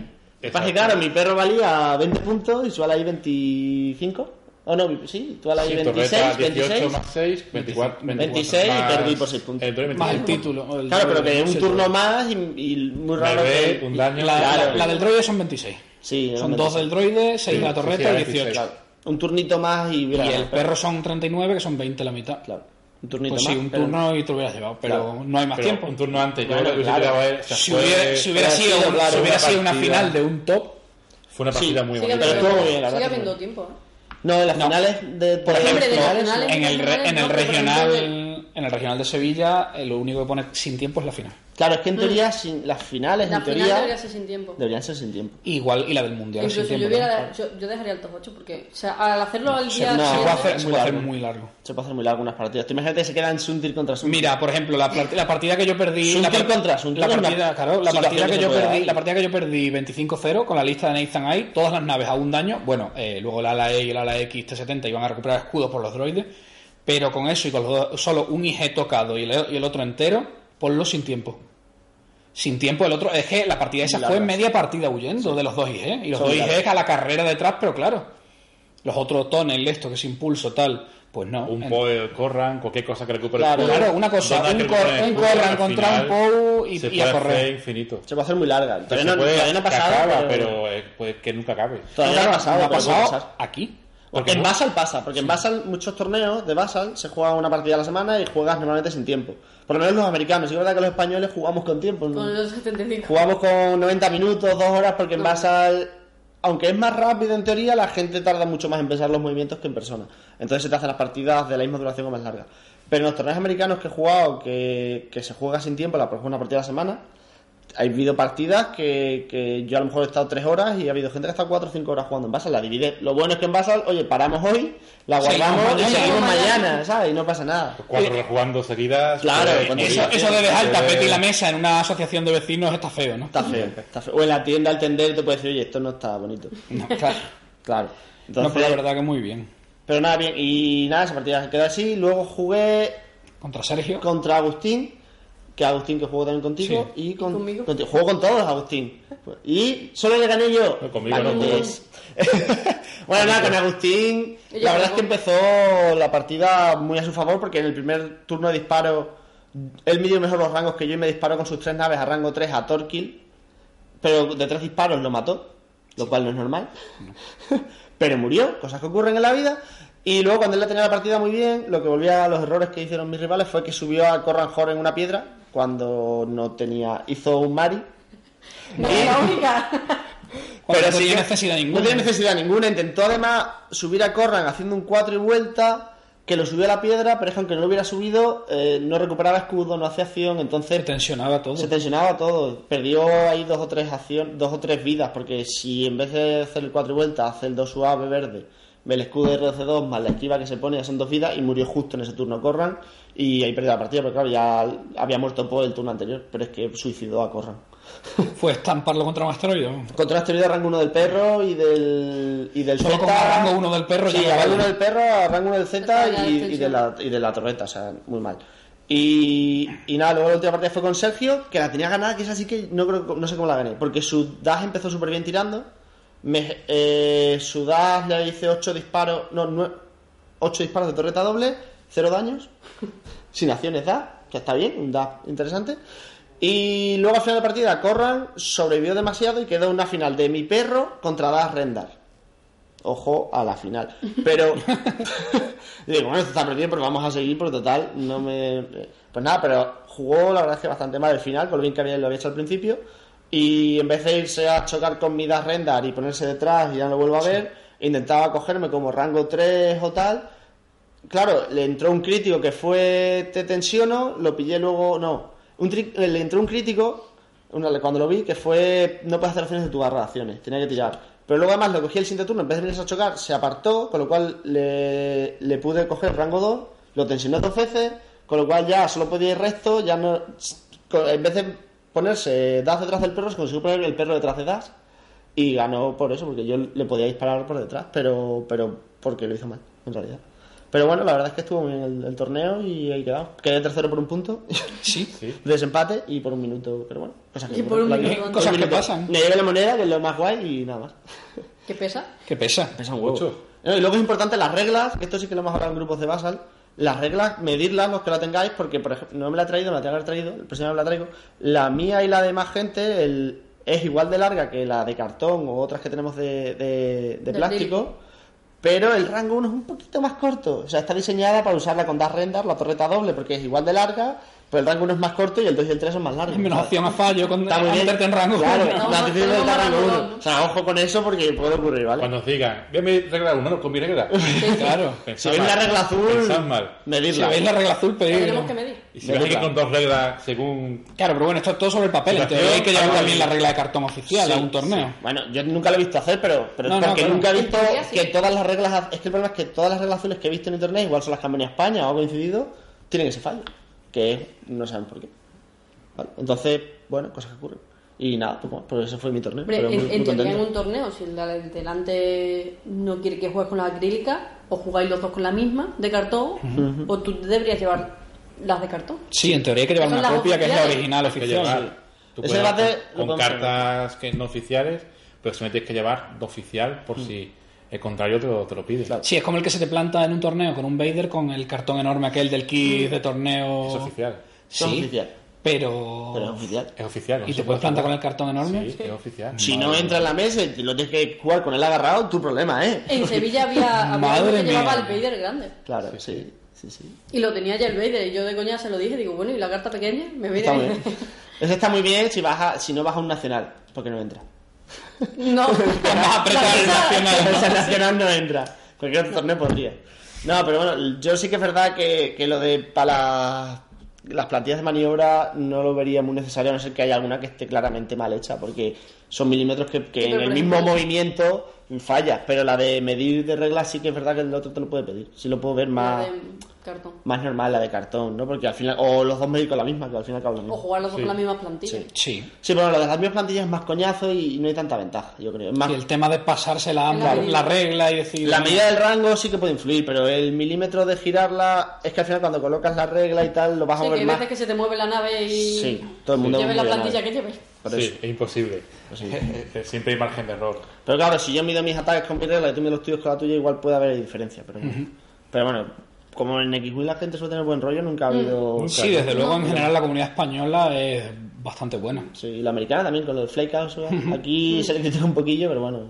Pasa que claro, mi perro valía 20 puntos y su alaí 25. O no, sí, tu alaí Sí, 26, torreta 18 26. más 6, 24, 26 y más- perdí por seis puntos. el droide Más el 25. título. el- Claro, pero que un turno más y, y muy raro Bebé, que... un daño. La, Claro. la- la del droide son 26. Sí, Son 26. dos del droide, 6 Sí, de la sí, torreta sí, y era 18. 16. Claro, un turnito más y... Y hubiera el perro son 39, que son 20 la mitad. Claro, un turnito Pues más. sí, un pero- turno y te lo hubieras llevado, pero Claro. no hay más Pero tiempo. un turno antes, yo Claro, lo que claro. a Si hubiera, si hubiera sido, claro, una sido una partida. final de un top, Fue una partida Sí, muy Sigue bonita. Pero habiendo, estuvo muy bien, la sigue verdad habiendo tiempo. ¿eh? No, en las No. finales de Por ejemplo, finales, en el, re- en el regional en el regional de Sevilla eh, lo único que pone sin tiempo es la final. Claro, es que en teoría sin, las finales, La en final teoría, debería ser sin tiempo. deberían ser sin tiempo. Igual y la del mundial sin yo, tiempo. hubiera, también. yo, yo dejaría el top 8 porque, o sea, al hacerlo al Se, día no, se siguiente- puede hacer, se muy puede hacer largo. muy largo. Se puede hacer muy largo unas partidas. Tú imagínate que se quedan Suntir contra Suntir. Mira, por ejemplo, la, la partida que yo perdí. La, par- contra Suntir la es una partida, claro, la situación partida que que se yo puede perdí, dar. la partida que yo perdí 25-0 con la lista de Nathan Eye, todas las naves a un daño. Bueno, eh, luego el ala E y el ala X T70 iban a recuperar escudos por los droides, pero con eso y con los dos- solo un IG tocado y el, y el otro entero, ponlo sin tiempo. Sin tiempo, el otro. Es que la partida esa fue media partida huyendo de los dos IG. Y los Son dos IG a la carrera detrás, pero claro. Los otros tonel, esto que es impulso, tal. Pues no. Un En- POE, corran, cualquier cosa que recupere Claro, escudo. Claro, una cosa, un, que cor- un corran contra un POU y, se y puede a hacer correr. infinito. Se puede hacer muy larga. Todavía se no, ha pasado, pero... pero eh, pues que nunca acabe. Todavía no ha pasado, no ha pasado pasar. aquí. Porque en Basal pasa, porque en Basal muchos torneos de Basal se juega una partida a la semana y juegas normalmente sin tiempo. Por lo menos los americanos, y es verdad que los españoles jugamos con tiempo. ¿no? Con los 75. Jugamos con 90 minutos, 2 horas, porque en No. Basal, aunque es más rápido en teoría, la gente tarda mucho más en pensar los movimientos que en persona. Entonces se te hacen las partidas de la misma duración o más largas. Pero en los torneos americanos que he jugado, que, que se juega sin tiempo, la una partida a la semana, hay habido partidas que, que yo a lo mejor he estado 3 horas y ha habido gente que ha estado 4 o 5 horas jugando en Basal. La divide. Lo bueno es que en Basal, oye, paramos hoy, la guardamos y mañana. seguimos Mañana. mañana, ¿sabes? Y no pasa nada. Cuatro horas jugando seguidas. Claro, pues, cuando Eso, eso de dejar el eh, tapete y la mesa en una asociación de vecinos está feo, ¿no? Está feo, está feo. O en la tienda al tender te puede decir, oye, esto no está bonito. No, claro. Claro. No, Entonces, pero la verdad que muy bien. pero nada, bien. Y nada, esa partida quedó así. Luego jugué Contra Sergio. contra Agustín, que Agustín que jugó también contigo, Sí. y con, ¿Conmigo? contigo. Juego con todos, Agustín. Y solo le gané yo. No, conmigo no bueno, nada, con Agustín, la verdad es que empezó la partida muy a su favor, porque en el primer turno de disparo, él midió mejor los rangos que yo y me disparó con sus tres naves a rango 3 a Torquil, pero de tres disparos lo mató, lo cual no es normal. pero murió, cosas que ocurren en la vida. Y luego cuando él le tenía la partida muy bien, lo que volvía a los errores que hicieron mis rivales fue que subió a Corran Hor en una piedra cuando no tenía, hizo un Mari. No es la única. Cuando no que- necesidad ninguna. No tiene necesidad ninguna. Intentó además subir a Corran haciendo un 4 y vuelta, que lo subió a la piedra, pero es que aunque no lo hubiera subido, eh, no recuperaba escudo, no hacía acción, Se entonces tensionaba todo. se tensionaba todo. Perdió ahí dos o tres acción, dos o tres vidas, porque si en vez de hacer el 4 y vuelta, hace el 2 suave verde, ve el escudo de RC2 más la esquiva que se pone, ya son dos vidas, y murió justo en ese turno Corran, y ahí perdió la partida, pero claro, ya había muerto por el turno anterior, pero es que suicidó a Corran. Fue estamparlo contra un asteroide. Contra asteroide rango 1 del perro y del, y del Solo Z. con a rango uno del perro Sí, ya rango vale. 1 del perro, a rango 1 del Z y, y, de la, y de la torreta, o sea, muy mal. Y, y nada, luego la última partida fue con Sergio, que la tenía ganada, que esa sí que no, creo, no sé cómo la gané, porque su dash empezó súper bien tirando. Me, eh, su dash le hice 8 disparos, no, 8 disparos de torreta doble, 0 daños, sin acciones da, que está bien, un dash interesante. Y luego al final de partida, Corran sobrevivió demasiado y quedó una final de mi perro contra Dash Rendar. Ojo a la final. Pero. digo, bueno, esto está perdido, pero vamos a seguir, por total, no me. Pues nada, pero jugó la verdad es que bastante mal el final, con lo bien que había, lo había hecho al principio. Y en vez de irse a chocar con mi Dash Rendar y ponerse detrás y ya no lo vuelvo a ver, intentaba cogerme como rango 3 o tal. Claro, le entró un crítico que fue te tensiono, lo pillé luego, no, un tri- le entró un crítico una- cuando lo vi que fue no puedes hacer acciones de tu barra de acciones, tenía que tirar. Pero luego además lo cogí el siguiente turno, en vez de venirse a chocar, se apartó, con lo cual le, le pude coger rango 2, lo tensioné dos veces, con lo cual ya solo podía ir recto, ya no en vez de ponerse Das detrás del perro, se consiguió poner el perro detrás de Das y ganó por eso, porque yo le podía disparar por detrás, pero, pero porque lo hizo mal, en realidad. Pero bueno, la verdad es que estuvo bien el, el torneo y ahí quedado. Quedé tercero por un punto Sí. Sí. de desempate y por un minuto, pero bueno, cosas que, Y por un la- minuto. Cosas que pasan. Me llevé la moneda, que es lo más guay, y nada más. ¿Qué pesa? Que pesa. Pesa un huevo. Mucho. No, y luego es importante las reglas, que esto sí que lo hemos hablado en grupos de Basal. Las reglas, medirlas los que la tengáis, porque por ejemplo, no me la he traído, me la tengo que haber traído, el próximo me la traigo. La mía y la de más gente el- es igual de larga que la de cartón o otras que tenemos de, de- de Del plástico, pero el rango 1 es un poquito más corto. O sea, está diseñada para usarla con Dash Render, la torreta doble, porque es igual de larga, Pues el rango 1 es más corto y el 2 y el 3 son más largos. Menos ¿sabes? opción a fallo con Está muy bien. en rango. Claro, No, la no, difícil del tenemos rango rango 1. uno. O sea, ojo con eso porque puede ocurrir, ¿vale? Cuando os digan, ve mi regla 1, no, con mi regla. Claro. Si veis la regla azul, mal. Si medirla. veis la regla azul, Lo pedid. tenemos que medir. Y si veis que con dos reglas según Claro, pero bueno, esto es todo sobre el papel. En Situación, teoría hay que llevar también la regla de cartón oficial a un torneo. Bueno, yo nunca lo he visto hacer, pero, No, no, porque nunca he visto que todas las reglas. Es que el problema es que todas las reglas azules que he visto en internet, igual son las que han venido a España o ha coincidido, tienen ese fallo. Que es- no saben por qué. Vale, Entonces, bueno, cosas que ocurren. Y nada, pues, pues ese fue mi torneo. Pero en, muy- en muy un torneo, si el de delante no quiere que juegues con las acrílicas, o jugáis los dos con la misma, de cartón, o tú deberías llevar las de cartón. Sí, en teoría hay que llevar una copia que es la original hay que oficial. llevar. Tú Ese puedes debate con, con cartas que no oficiales, pero se me tienes que llevar de oficial por si el contrario te lo, te lo pide. Sí, es como el que se te planta en un torneo con un Vader con el cartón enorme aquel del kit de torneo. Es oficial. Sí, oficial. pero... Pero es oficial. Es oficial. no ¿Y te puedes plantar con el cartón enorme? Sí, es oficial. Si Madre no entra en la mesa y lo tienes que jugar con él agarrado, tu problema, ¿eh? En Sevilla había, había Madre que mía. llevaba el Vader grande. Claro, sí, sí, sí. Y lo tenía ya el Vader, y yo de coña se lo dije, digo, bueno, ¿y la carta pequeña? Me viene Está muy bien. Ese está muy bien si, vas a- si no vas a un nacional, porque no entra. No. El nacional. Nacional no entra. Cualquier otro torneo podría. No, pero bueno, yo sí que es verdad que, que lo de para las, las plantillas de maniobra no lo vería muy necesario, a no ser que haya alguna que esté claramente mal hecha, porque son milímetros que, en el mismo ejemplo- movimiento falla. Pero la de medir de reglas sí que es verdad que el otro te lo puede pedir. Sí lo puedo ver La más, de cartón. más normal, la de cartón, ¿no? Porque al final, o los dos medir con la misma, que al final O jugar los dos Sí. con las mismas plantillas. Sí. Sí. Sí, pero lo de las mismas plantillas es más coñazo y, no hay tanta ventaja, yo creo. Es más, Y el tema de pasársela En la la, regla y decir... La medida del rango sí que puede influir, pero el milímetro de girarla es que al final cuando colocas la regla y tal lo vas Sí, a que ver más. veces que se te mueve la nave y Sí, todo el mundo lleves la la plantilla que lleves. Sí, es imposible. Pues sí. Siempre hay margen de error. Pero claro, si yo mido mis ataques con mi regla y tú mides los tuyos con la tuya, igual puede haber diferencia. Pero, pero bueno, como en X-Wing la gente suele tener buen rollo, nunca ha habido. Nunca. Sí, desde luego en general la comunidad española es bastante buena. Sí, y la americana también con lo del Flake House. ¿verdad? Aquí se le critica un poquillo, pero bueno.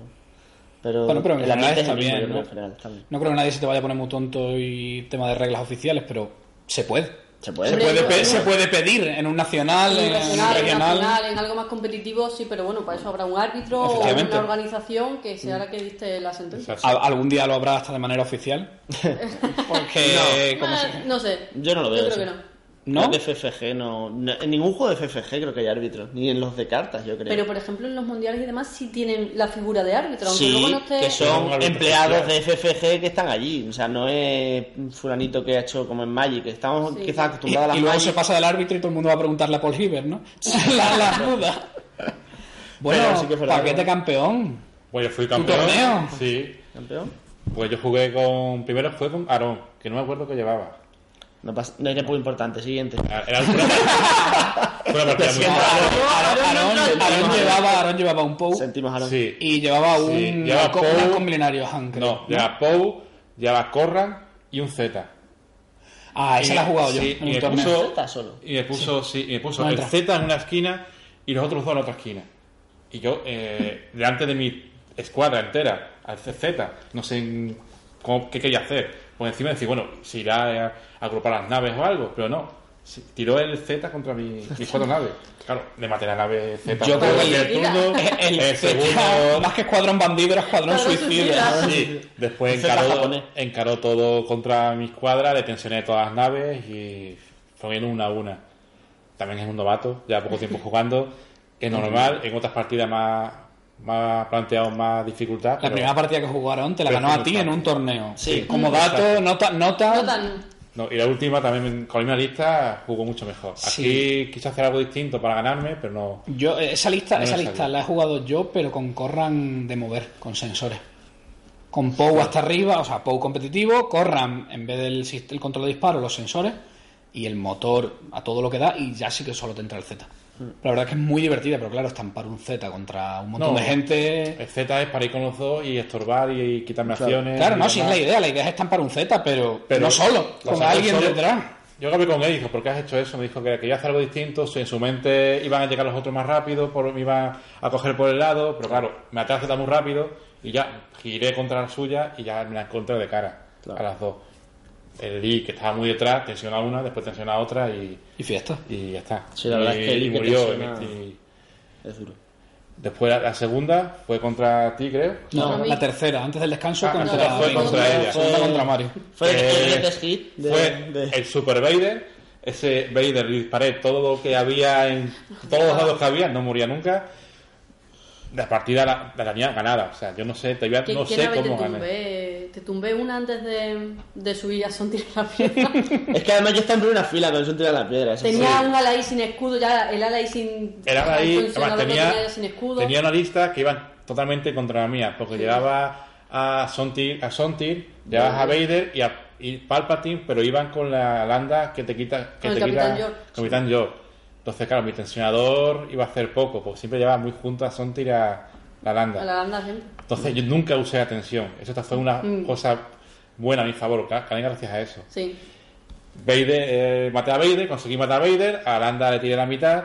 Pero, Bueno, pero en el general ambiente es está mismo, bien, creo, ¿no? en general está bien. No creo que nadie se te vaya a poner muy tonto y tema de reglas oficiales, pero se puede. Se puede. Se puede, pe- se puede pedir en un nacional, En en, un regional, nacional, en algo más competitivo, sí, pero bueno, para eso habrá un árbitro o una organización que sea la que diste la sentencia. Algún día lo habrá hasta de manera oficial. Porque, ¿cómo se- Eh, no sé. Yo no lo veo. Yo creo eso. que no. ¿No? Creo que FFG no, no- En ningún juego de FFG creo que hay árbitros. Ni en los de cartas, yo creo. Pero por ejemplo en los mundiales y demás sí tienen la figura de árbitro, aunque sí, luego no esté... que son empleados de. FFG que están allí. O sea, no es un fulanito que ha hecho como en Magic. Estamos Sí. quizás Y, acostumbrados a las y luego Magic. se pasa del árbitro y todo el mundo va a preguntarle a Paul Hiver, ¿no? la, la duda. Bueno, sí que paquete campeón. Pues yo fui campeón. torneo? Sí. ¿Campeón? Pues yo jugué con. Primero fue con Aarón, que no me acuerdo que llevaba. No, pasa, no hay muy importante. Siguiente. Era una, partida muy llevaba, Aarón llevaba un Pou Sentimos a los... Sí. y llevaba un Sí, llevaba co- Pou. un halcón milenario, Han, creo, No, llevaba Pou, llevaba Corran y un Z. Ah, esa Y- la he jugado yo sí, en y un me puso- solo. Y me puso, sí, y me puso No el. Z en una esquina y los otros dos en otra esquina. Y yo, eh, delante de mi escuadra entera, al Z, no sé cómo- qué quería hacer. Por encima decir, bueno, si irá a agrupar las naves o algo, pero no. Sí, Tiró el Z contra mi, mis cuatro naves. Claro, le maté la nave Z. Yo creo que el turno, El, el segundo más que escuadrón bandido era escuadrón suicida. Sí, después encaró, encaró todo contra mi escuadra, le tensioné todas las naves y fueron una a una. También es un novato, ya poco tiempo jugando. Es normal, en otras partidas más, más planteado más dificultad. La primera partida que jugaron te la ganó a ti en un torneo. Sí. Como dato, nota, nota, No tan... No, y la última también con la misma lista jugó mucho mejor. Aquí Sí. quise hacer algo distinto para ganarme, pero no. Yo, eh, esa lista, No esa lista la he jugado yo, pero con Corran de mover, con sensores. Con Pou hasta arriba, o sea, Pou competitivo, Corran en vez del el control de disparo, los sensores y el motor a todo lo que da, y ya sí que solo te entra el Z. La verdad es que es muy divertida, pero claro, estampar un Z contra un montón No. de gente. El Z es para ir con los dos y estorbar y, quitarme Claro. acciones. Claro, no, si es la idea, la idea es estampar un Z, pero, Pero no solo, lo con alguien solo. detrás. Yo hablé con él y dijo, ¿por qué has hecho eso? Me dijo que quería hacer algo distinto, en su mente iban a llegar los otros más rápido, por, me iban a coger por el lado, pero claro, me atrasé tan muy rápido y ya giré contra la suya y ya me la encontré de cara Claro. a las dos. El Lee, que estaba muy detrás, tensiona una, después tensiona otra y, Y fiesta. y ya está. Sí, la verdad y, es que el Lee y que murió. tensiona- y- Es duro. después la, la segunda fue contra ti, creo. No, la tercera, antes del descanso Ah, contra, no, fue contra ella. Segunda contra Mario. Fue el, Eh, el greatest hit de, fue de- el Super Vader, ese Vader disparé todo lo que había en todos los lados que había, no moría nunca. La partida la, la tenía ganada, o sea, yo no sé, todavía ¿Quién, no quién sé cómo te gané. Te tumbé una antes de, de subir a Sontir la piedra. Es que además yo estaba en primera fila con un tiro a la piedra. tenía sí. un ala ahí sin escudo, ya el ala ahí sin. Era ahí, el además, funcionador lo tenía, tenía sin escudo. tenía una lista que iban totalmente contra la mía, porque llevaba a Sontir, a Sontir, llevabas a Vader y a y Palpatine, pero iban con la landa que te quita, que Con te el quita, Capitán York. Capitán York. Entonces, claro, mi tensionador iba a hacer poco, porque siempre llevaba muy junto a Sontir a la landa. A la siempre. Entonces yo nunca usé la tensión. Eso fue una Mm. cosa buena a mi favor, gané gracias a eso. Sí. Vader, eh, maté a Vader, conseguí matar a Vader, a Landa le tiré la mitad,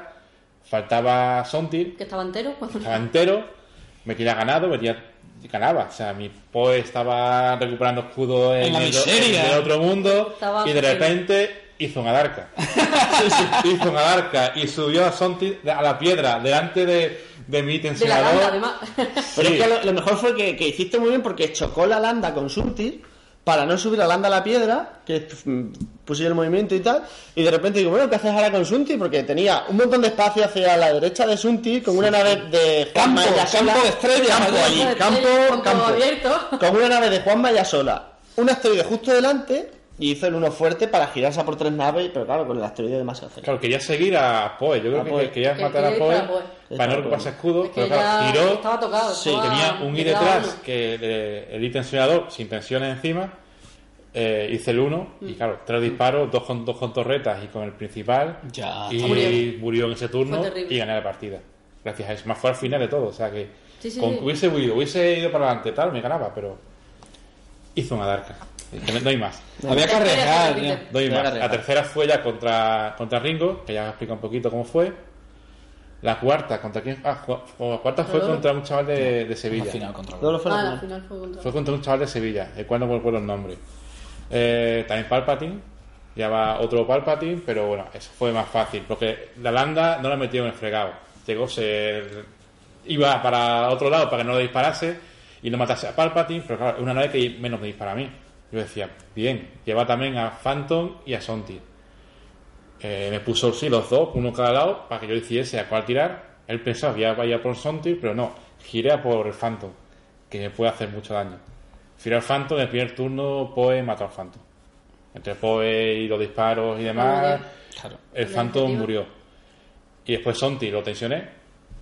faltaba Sontir, Que estaba entero. Cuando... estaba entero, me tiré ganado, me tiré- ganaba. O sea, mi Poe estaba recuperando escudo en, En la el, miseria. en el otro mundo Estaba y de repente hizo una adarca. hizo una adarca y subió a Sontir a la piedra delante de, de mi De la banda, además. Pero Sí. es que lo, lo mejor fue que, que hiciste muy bien porque chocó la landa con Suntir para no subir la landa a la piedra, que mm, puse el movimiento y tal, y de repente digo, bueno, ¿qué haces ahora con Suntir? Porque tenía un montón de espacio hacia la derecha de Suntir con una nave de Juan Campo, Maya campo de estrellas, Campo allí, campo, Campo campo. abierto. Con una nave de Juan Maya sola, un asteroide justo delante, hizo el uno fuerte para girarse a por tres naves, pero claro, con el asteroide demasiado cerca. Claro, quería seguir a Poe. Yo creo A que Poe. quería Que matar a Poe para Poe. para no recuperarse escudo. Es que pero claro, giró. estaba tocado. Sí, estaba- Tenía un I detrás que el I tensionador sin tensiones encima. eh, hice el 1 Mm. y claro, tres disparos, dos con, dos con torretas y con el principal. Ya, y murió. murió. en ese turno y gané la partida. Gracias a eso. Más fue al final de todo. O sea que Sí, sí, con sí. que hubiese huido, hubiese ido para adelante, tal, me ganaba, pero hizo una darca. No, no hay más. Había que arriesgar. Doy más. La tercera fue ya contra, contra Ringo, que ya me explica un poquito cómo fue. La cuarta, ¿contra quién? Ah, ju- la cuarta fue contra un chaval de, Sevilla. final contra No lo fue la Ah, final. al final fue contra. Fue contra un chaval de Sevilla, el cual no me acuerdo el nombre. Eh, también Palpatine, ya va otro Palpatine, pero bueno, eso fue más fácil, porque la landa no la metió en el fregado. Llegó, se iba para otro lado para que no le disparase y no matase a Palpatine, pero claro, es una nave que menos me dispara a mí. Yo decía, bien, lleva también a Phantom y a Sonti. Eh, me puso sí los dos, uno cada lado, para que yo decidiese a cuál tirar. Él pensaba que iba a ir por Sonti, pero no, giré a por el Phantom, que me puede hacer mucho daño. Giré al Phantom, en el primer turno Poe mató al Phantom. Entre Poe y los disparos y demás, Claro. el Phantom murió. Y después Sonti lo tensioné,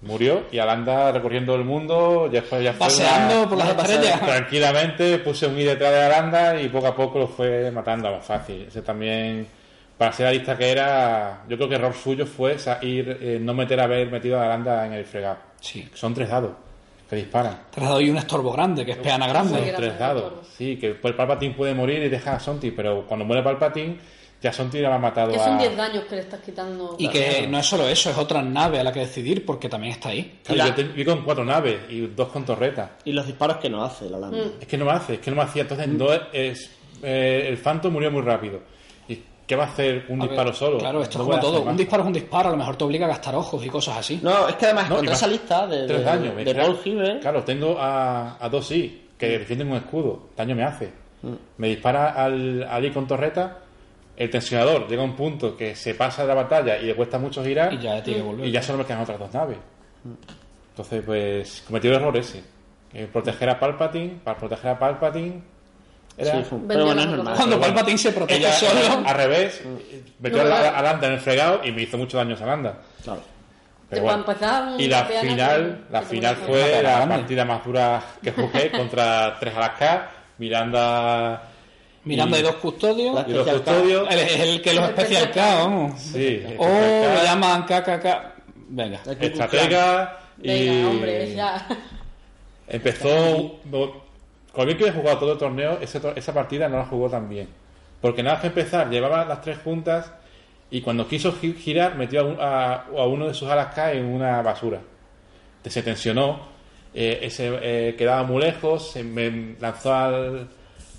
murió, y al recorriendo el mundo, ya fue, ya fue Paseando una- por las a estrellas. tranquilamente puse un I detrás de Aranda y poco a poco lo fue matando a más fácil. Ese también, para ser la lista que era, yo creo que error suyo fue ir, eh, no meter haber metido a Aranda en el fregado. Sí. Son tres dados que disparan. Te has dado ahí un estorbo grande, que es peana Son grande. era tres tres dados. dados. Sí, que pues Palpatine puede morir y deja a Sonti, pero cuando muere Palpatine, ya Sonti le ha matado Que a... son 10 daños que le estás quitando. Y que no es solo eso, es otra nave a la que decidir, porque también está ahí. Claro, yo te- vi con cuatro naves y dos con torretas. Y los disparos que no hace la landa. Mm. Es que no me hace, es que no me hacía. Entonces, no es, es- eh, el Phantom murió muy rápido. ¿Y qué va a hacer un A ver, disparo solo? Claro, esto No es como todo. Un más. disparo es un disparo, a lo mejor te obliga a gastar ojos y cosas así. No, es que además No, contra esa lista de, Tres de, daños. de me Paul Hiver, Claro, tengo a, a dos sí, que defienden un escudo. Daño me hace. Mm. Me dispara al, al I con torreta. El tensionador llega a un punto que se pasa de la batalla y le cuesta mucho girar. Y ya tiene que volver. y ya solo me quedan otras dos naves. Entonces, pues, cometí el error ese. Eh, proteger a Palpatine, para proteger a Palpatine. Era, Sí, fue- Vendió pero bueno, es normal. Cuando Palpatine se protege ella, solo. al revés, metió No, a, Landa en el fregado y me hizo mucho daño a Landa. Claro. Pero bueno. Y la final, la final fue la partida más dura que jugué contra tres Alaska, Miranda Miranda y- y dos custodios. Y el que los especial K, vamos. Sí, O estratega, lo llaman KKK. Venga. estratega y Venga, hombre, ya. empezó con bien que había jugado todo el torneo, ese to- esa partida no la jugó tan bien. Porque nada más que empezar, llevaba las tres juntas y cuando quiso gi- girar metió a, un- a- a uno de sus alas K en una basura. Se tensionó, eh, ese, eh, quedaba muy lejos, se me lanzó al-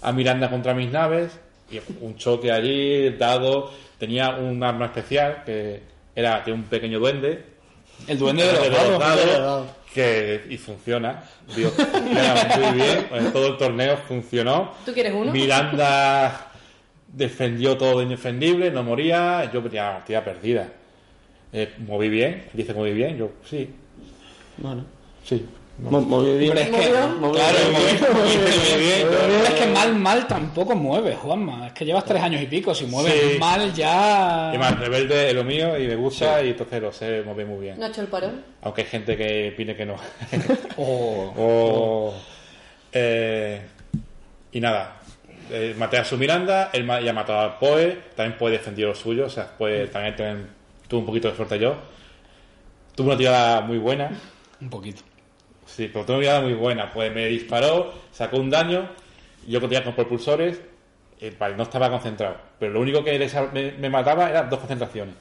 a Miranda contra mis naves Y un choque allí, dado, tenía un arma especial que era de un pequeño duende. El duende de los de dados. dados. que y funciona. Funciona muy bien. En todo el torneo funcionó. ¿Tú quieres uno? Miranda defendió todo indefendible, no moría. Yo tenía la partida perdida. Eh, moví bien, dice moví bien. Yo, sí, Bueno. sí. Mo- Muy bien. Hombre, es que, Movió. claro, Pero es que mal, mal tampoco mueves, Juanma. Es que llevas tres años y pico. Si mueves Sí. mal ya... Y más, rebelde es lo mío y me gusta y entonces lo sé mover muy bien. No ha hecho el parón. Aunque hay gente que opine que no. Oh. Eh, y nada, eh, maté a su Miranda, él ya ha matado al Poe, también Poe defendió lo suyo, o sea, Poe también, también tuvo un poquito de suerte yo. Tuve una tirada muy buena, Un poquito. Sí, pero tuve una tirada muy buena, pues me disparó, sacó un daño, yo continuaba con propulsores, eh, vale, no estaba concentrado, pero lo único que me, me mataba eran dos concentraciones.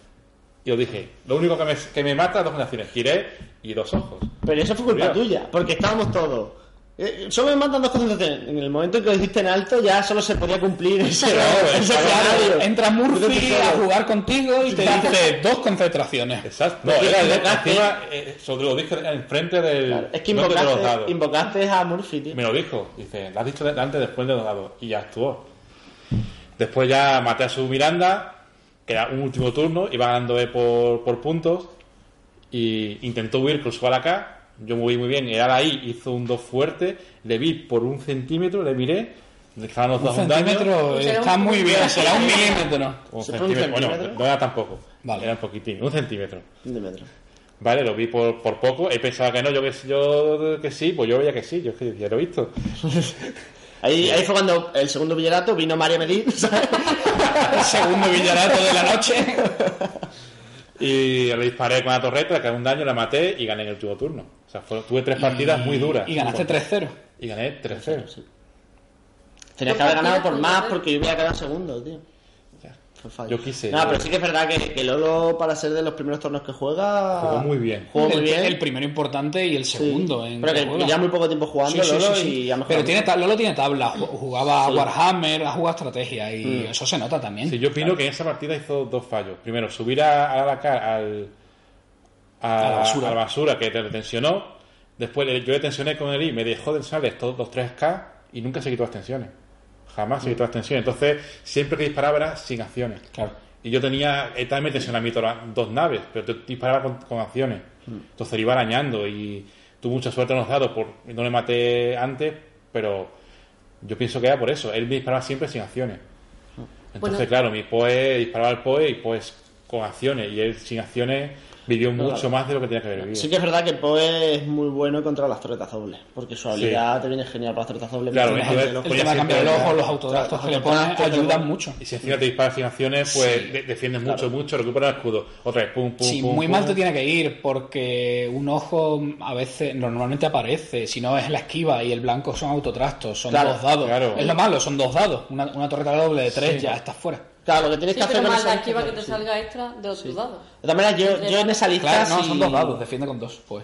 Y os dije, lo único que me, que me mata es dos concentraciones, giré y dos ojos. Pero eso fue culpa tuya, porque estábamos todos. Eh, solo me mandan dos concentraciones. En el momento en que lo dijiste en alto, ya solo se podía cumplir ese, ese Claro, escenario. entra Murphy a jugar contigo y te dice dos concentraciones. Exacto. No, era el- invocaste- encima, eh, sobre lo dije enfrente del. Claro, Es que no de los invocaste, dados. invocaste a Murphy, tío. Me lo dijo. Dice, lo has dicho de- antes después de los dados. Y ya actuó. Después ya maté a su Miranda, que era un último turno, iba ganándole por, por puntos. Y intentó huir, cruzó a la K. Yo moví muy bien. Y ahora ahí hizo un 2 fuerte. Le vi por un centímetro, le miré. Le estaban los Un dos un centímetro Será está un- muy bien, será un milímetro. Un ¿Se fue un centímetro. Bueno, centímetro? no era tampoco. Vale. Era un poquitín. Un centímetro. De metro. Vale, lo vi por, por poco. He pensado que no, yo que, yo que sí, pues yo veía que sí, yo es que ya lo he visto. Ahí, ahí fue cuando el segundo villarato vino María Medina. ¿sabes? El segundo villarato de la noche. Y le disparé con la torreta, le caí un daño, la maté y gané en el último turno. O sea, fue- tuve tres partidas muy duras. Y ganaste 3-0. Y gané 3-0. Tenías que haber ganado por más porque yo hubiera quedado segundo, tío. Fue fallo. Yo quise, pero sí que es verdad que, que Lolo, para ser de los primeros torneos que juega. Jugó muy bien. Jugó muy el, bien. el primero importante y el Sí. segundo. En pero que ya muy poco tiempo jugando Sí, sí, Lolo sí, y Pero tiene, Lolo tiene tabla, ju- jugaba. Warhammer, ha jugado estrategia y Mm. eso se nota también. Sí, yo opino que en esa partida hizo dos fallos. Primero, subir a, a la ca- al, a, A la basura. a la basura que te tensionó. Después yo le tensioné con él y me dejó tensar estos los 3K y nunca se quitó las tensiones. Jamás se quitó las tensiones. Entonces, siempre que disparaba era sin acciones. Claro. Y yo tenía, también me tensionaba a mí todas las dos naves, pero te disparaba con, con acciones. Entonces le iba arañando y tuve mucha suerte en los dados, por, no le maté antes, pero yo pienso que era por eso. Él me disparaba siempre sin acciones. Entonces, Bueno. claro, mi POE disparaba al POE y pues con acciones. Y él sin acciones vivió mucho más de lo que tenía que haber vivido. Sí que es verdad que Poe es muy bueno contra las torretas dobles, porque su habilidad te viene genial para las torretas dobles. Claro, lo El Podía tema de ser cambiar el peor, ojo, los autodactos que le ponen ayudan mucho. Y si encima te disparas sin acciones, pues de- defiendes mucho, mucho, recupera el escudo. Otra vez, pum, pum, Sí, pum. muy pum. mal te tiene que ir porque un ojo a veces normalmente aparece, si no es la esquiva y el blanco son autotrastos, son Claro, dos dados. claro. Es lo malo, son dos dados. Una, una torreta doble de tres ya estás fuera. Claro, lo que tienes Sí, que hacer pero más esquiva que te sí. salga extra de otros dados. De todas maneras, yo, yo en esa lista. Claro, no, sí- son dos dados, defiende con dos, pues.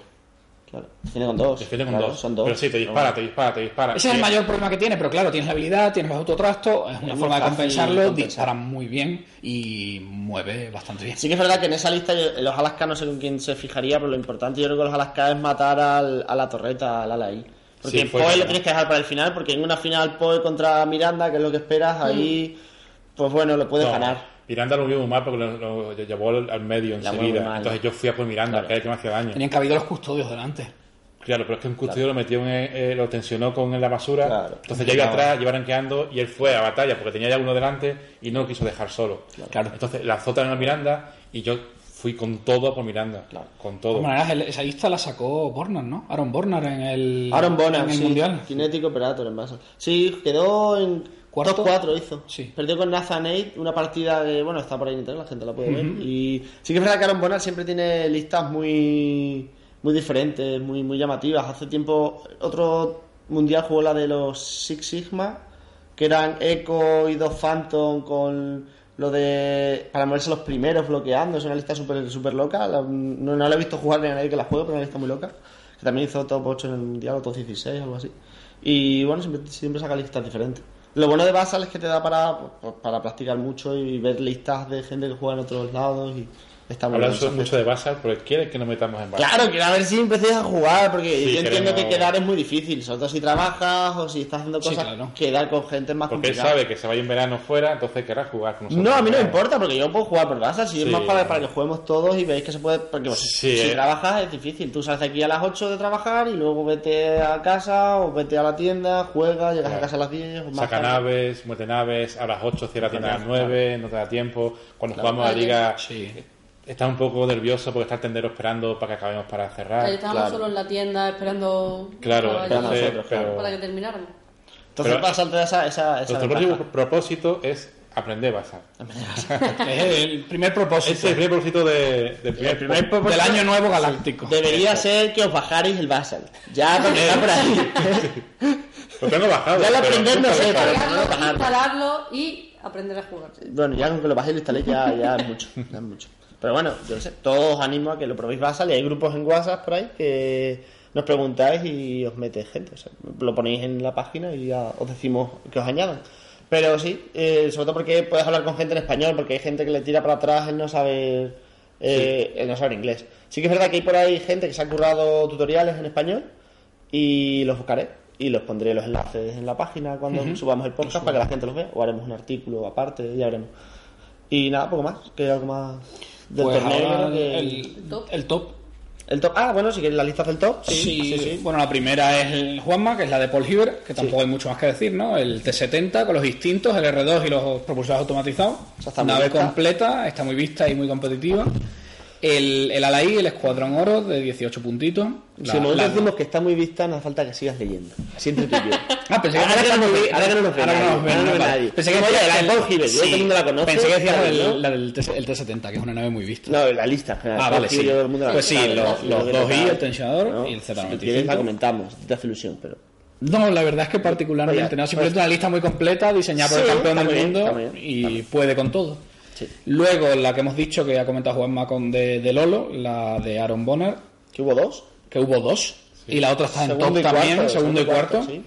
Claro, defiende con dos. Defiende con Claro, dos. Son dos. Pero sí, te dispara, te dispara, te dispara. Ese es el mayor problema que tiene, pero claro, tienes la habilidad, tienes los autotrastos, es una forma de compensarlo, compensar. dispara muy bien y mueve bastante bien. Sí que es verdad que en esa lista yo- los Alaska no sé con quién se fijaría, pero lo importante yo creo que los Alaska es matar al, a la torreta, al ala ahí. Porque Sí, Poe lo tienes que dejar para el final, porque en una final Poe contra Miranda, que es lo que esperas, ahí, pues bueno, lo puedes No, ganar. Miranda lo vio muy mal porque lo, lo llevó al, al medio La enseguida. Entonces yo fui a por Miranda, Claro. que era el que me hacía daño. Tenían que haber los custodios delante. Claro, pero es que un custodio lo metió en, eh, lo tensionó con en la basura. Claro. Entonces ya iba atrás, iba ranqueando y él fue a batalla porque tenía ya uno delante y no lo quiso dejar solo. Claro. Entonces lanzó también a Miranda y yo fui con todo a por Miranda. Con De todo. el- esa lista la sacó Bornar, ¿no? Aaron Bornar en el, Aaron Bonner, en el sí, Mundial. Kinetic Operator en base. Sí, quedó en ¿Cuarto? top 4 hizo. Sí. Perdió con Nathan Aid, una partida de, bueno, está por ahí en internet, la gente la puede ver. Y sí que es verdad que Aaron Bonner siempre tiene listas muy muy diferentes, muy muy llamativas. Hace tiempo otro mundial jugó la de los Six Sigma, que eran Echo y dos Phantom con lo de para moverse los primeros bloqueando, es una lista súper super loca. La- no, no la he visto jugar ni a nadie que la juegue, pero es una lista muy loca. Que también hizo top 8 en el mundial, o top 16, algo así. Y bueno, siempre, siempre saca listas diferentes. Lo bueno de Basal es que te da para, para practicar mucho y ver listas de gente que juega en otros lados y está muy ese mucho de Basal porque quieren que nos metamos en Basal. Claro, quiero a ver si empecéis a jugar, porque Sí, yo entiendo que quedar es muy difícil, sobre todo si trabajas o si estás haciendo Sí, cosas, claro. quedar con gente es más Porque él complicado. sabe que se vaya en verano fuera, entonces querrá jugar con nosotros. No, a mí no me importa, porque yo puedo jugar por casa, si es más para, para que juguemos todos y veis que se puede, porque pues, Sí, si eh. trabajas es difícil, tú sales de aquí a las 8 de trabajar y luego vete a casa o vete a la tienda, juegas, llegas a casa a las 10 o más Saca tarde. naves, muete naves, a las 8 cierra tienda a las Claro. 9, no te da tiempo. Cuando Claro. jugamos a la liga, Sí. Está un poco nervioso porque está el tendero esperando para que acabemos para cerrar. Ahí estábamos claro. solo en la tienda esperando Claro, para, entonces, nosotros, pero, para que termináramos. Entonces Pero- saltar esa, esa, esa nuestro próximo propósito es aprender Basal. Es el primer propósito Ese es el primer propósito de, del primer, El primer propósito del año nuevo galáctico. Debería ser que os bajarais el Basal. Ya porque está por ahí. Lo tengo bajado. Ya lo aprender no sé, pero- instalarlo y aprender a jugar. Bueno, ya con que lo bajéis y lo instaléis ya, ya es mucho. ya es mucho. Pero bueno, yo no sé, todos os animo a que lo probéis Basal y hay grupos en WhatsApp por ahí que nos preguntáis y os mete gente. O sea, lo ponéis en la página y ya os decimos que os añadan. Pero sí, eh, sobre todo porque puedes hablar con gente en español, porque hay gente que le tira para atrás el no saber, eh, el no saber inglés. Sí que es verdad que hay por ahí gente que se ha currado tutoriales en español y los buscaré y los pondré los enlaces en la página cuando subamos el podcast para que la gente los vea o haremos un artículo aparte, ya veremos. Y nada, poco más, que algo más del Pues torneo. ahora el, top. el top. el top. Ah, bueno, si queréis la lista del top. Sí, Sí, sí, sí. Bueno, la primera es el Juanma, que es la de Paul Hiver, que tampoco hay mucho más que decir, ¿no? El T70 con los distintos, el R2 y los propulsores automatizados. Está muy Nave vista. completa, está muy vista y muy competitiva. El, el Alaí, el Escuadrón Oro, de 18 puntitos. Si nosotros la- decimos que está muy vista, no hace falta que sigas leyendo. Así entre tú y yo. Ah, pensé que ahora, que no nos ve, ahora que no nos ve nadie, no ahora ve nadie. Pensé que decías la de yo todo el mundo la conoce. Pensé que decías claro, el, ¿no? la del T- el T70, que es una nave muy vista. No, la lista. Ah, vale, sí. Pues sí, los, dos i el tensionador y el Si tú quieres la Z95. comentamos, te hace ilusión, pero... No, la verdad es que particularmente no, simplemente pues- una lista muy completa diseñada por el campeón del mundo y puede con todo. Sí. Luego la que hemos dicho que ha comentado Juanma con de, de Lolo, la de Aaron Bonner, ¿Que hubo dos? que hubo dos y la otra está en Segundo top y también, cuarto, segundo y cuarto, sí.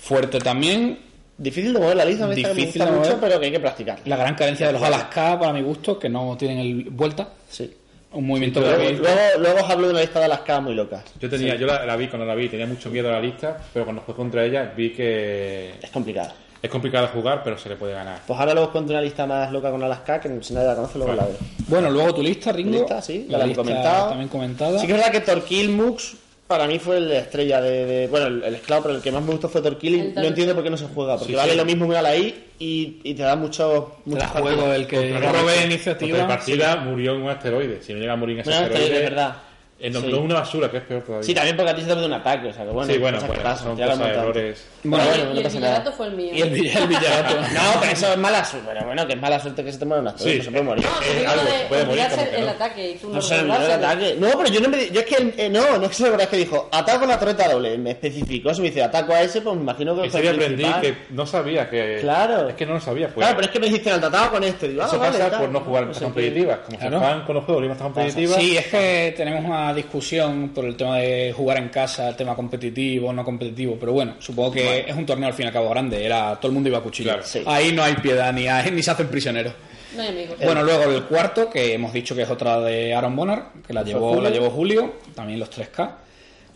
fuerte también. Difícil de mover la lista, me, Difícil gusta de mucho, pero que hay que practicar. La gran carencia de los Alaska para mi gusto, que no tienen el vuelta, Sí. un movimiento Luego, luego, luego os hablo de una lista de las K muy locas. Yo tenía, yo la, la vi cuando la vi, tenía mucho miedo a la lista, pero cuando jugué contra ella vi que Es complicada. Es complicado jugar, pero se le puede ganar. Pues ahora luego os cuento una lista más loca con Alaska, que si nadie la conoce, luego la veo. Bueno, luego tu lista, Ringo. Mi lista, sí, la la lista comentado. también comentada. Sí que es verdad que Torquil Mux para mí fue la estrella de, de- bueno el, el esclavo pero el que más me gustó fue Torquil y El no entiendo por qué no se juega porque Sí, vale sí. lo mismo que la I y, y te da mucho mucho juego el que Contra iniciativa. la partida murió en un asteroide. Si no llega a morir en ese Bueno, asteroide, es verdad. Eh, no, Sí. una basura, que es peor todavía. sí también porque a ti se te de un ataque o sea que bueno Sí, bueno, que pues, pasan, son ya lo cosas, errores. Bueno, y bueno, no el pasa Villarato nada fue el mío. Y el, el Villarato. no pero eso es mala suerte pero bueno que es mala suerte que se te muera un asteroide Sí. no se puede morir No, Eh, algo, de puede morir como que el no. ataque y tú no se el ataque. No, pero yo no me. Yo es que. eh, no, no es que se lo verdad, es que dijo ataco con la torreta doble. Me especificó. Si me dice ataco a ese, pues me imagino que Ese día el aprendí principal. que no sabía que. Claro. Es que no lo sabía. Pues. Claro, pero es que me dijiste el atacado con este. Digo, ah, Eso pasa por no jugar qué. competitivas. Como se juegan con los juegos listas competitivas. Sí, es que tenemos una discusión por el tema de jugar en casa, el tema competitivo no competitivo, pero bueno, supongo que es un torneo al fin y al cabo grande, era todo el mundo iba a cuchillo. Claro. Sí. Ahí no hay piedad ni, hay- ni se hacen prisioneros. No hay amigos. Bueno, luego el cuarto, que hemos dicho que es otra de Aaron Bonner, que la llevó, Julio. la llevó Julio, también los 3K.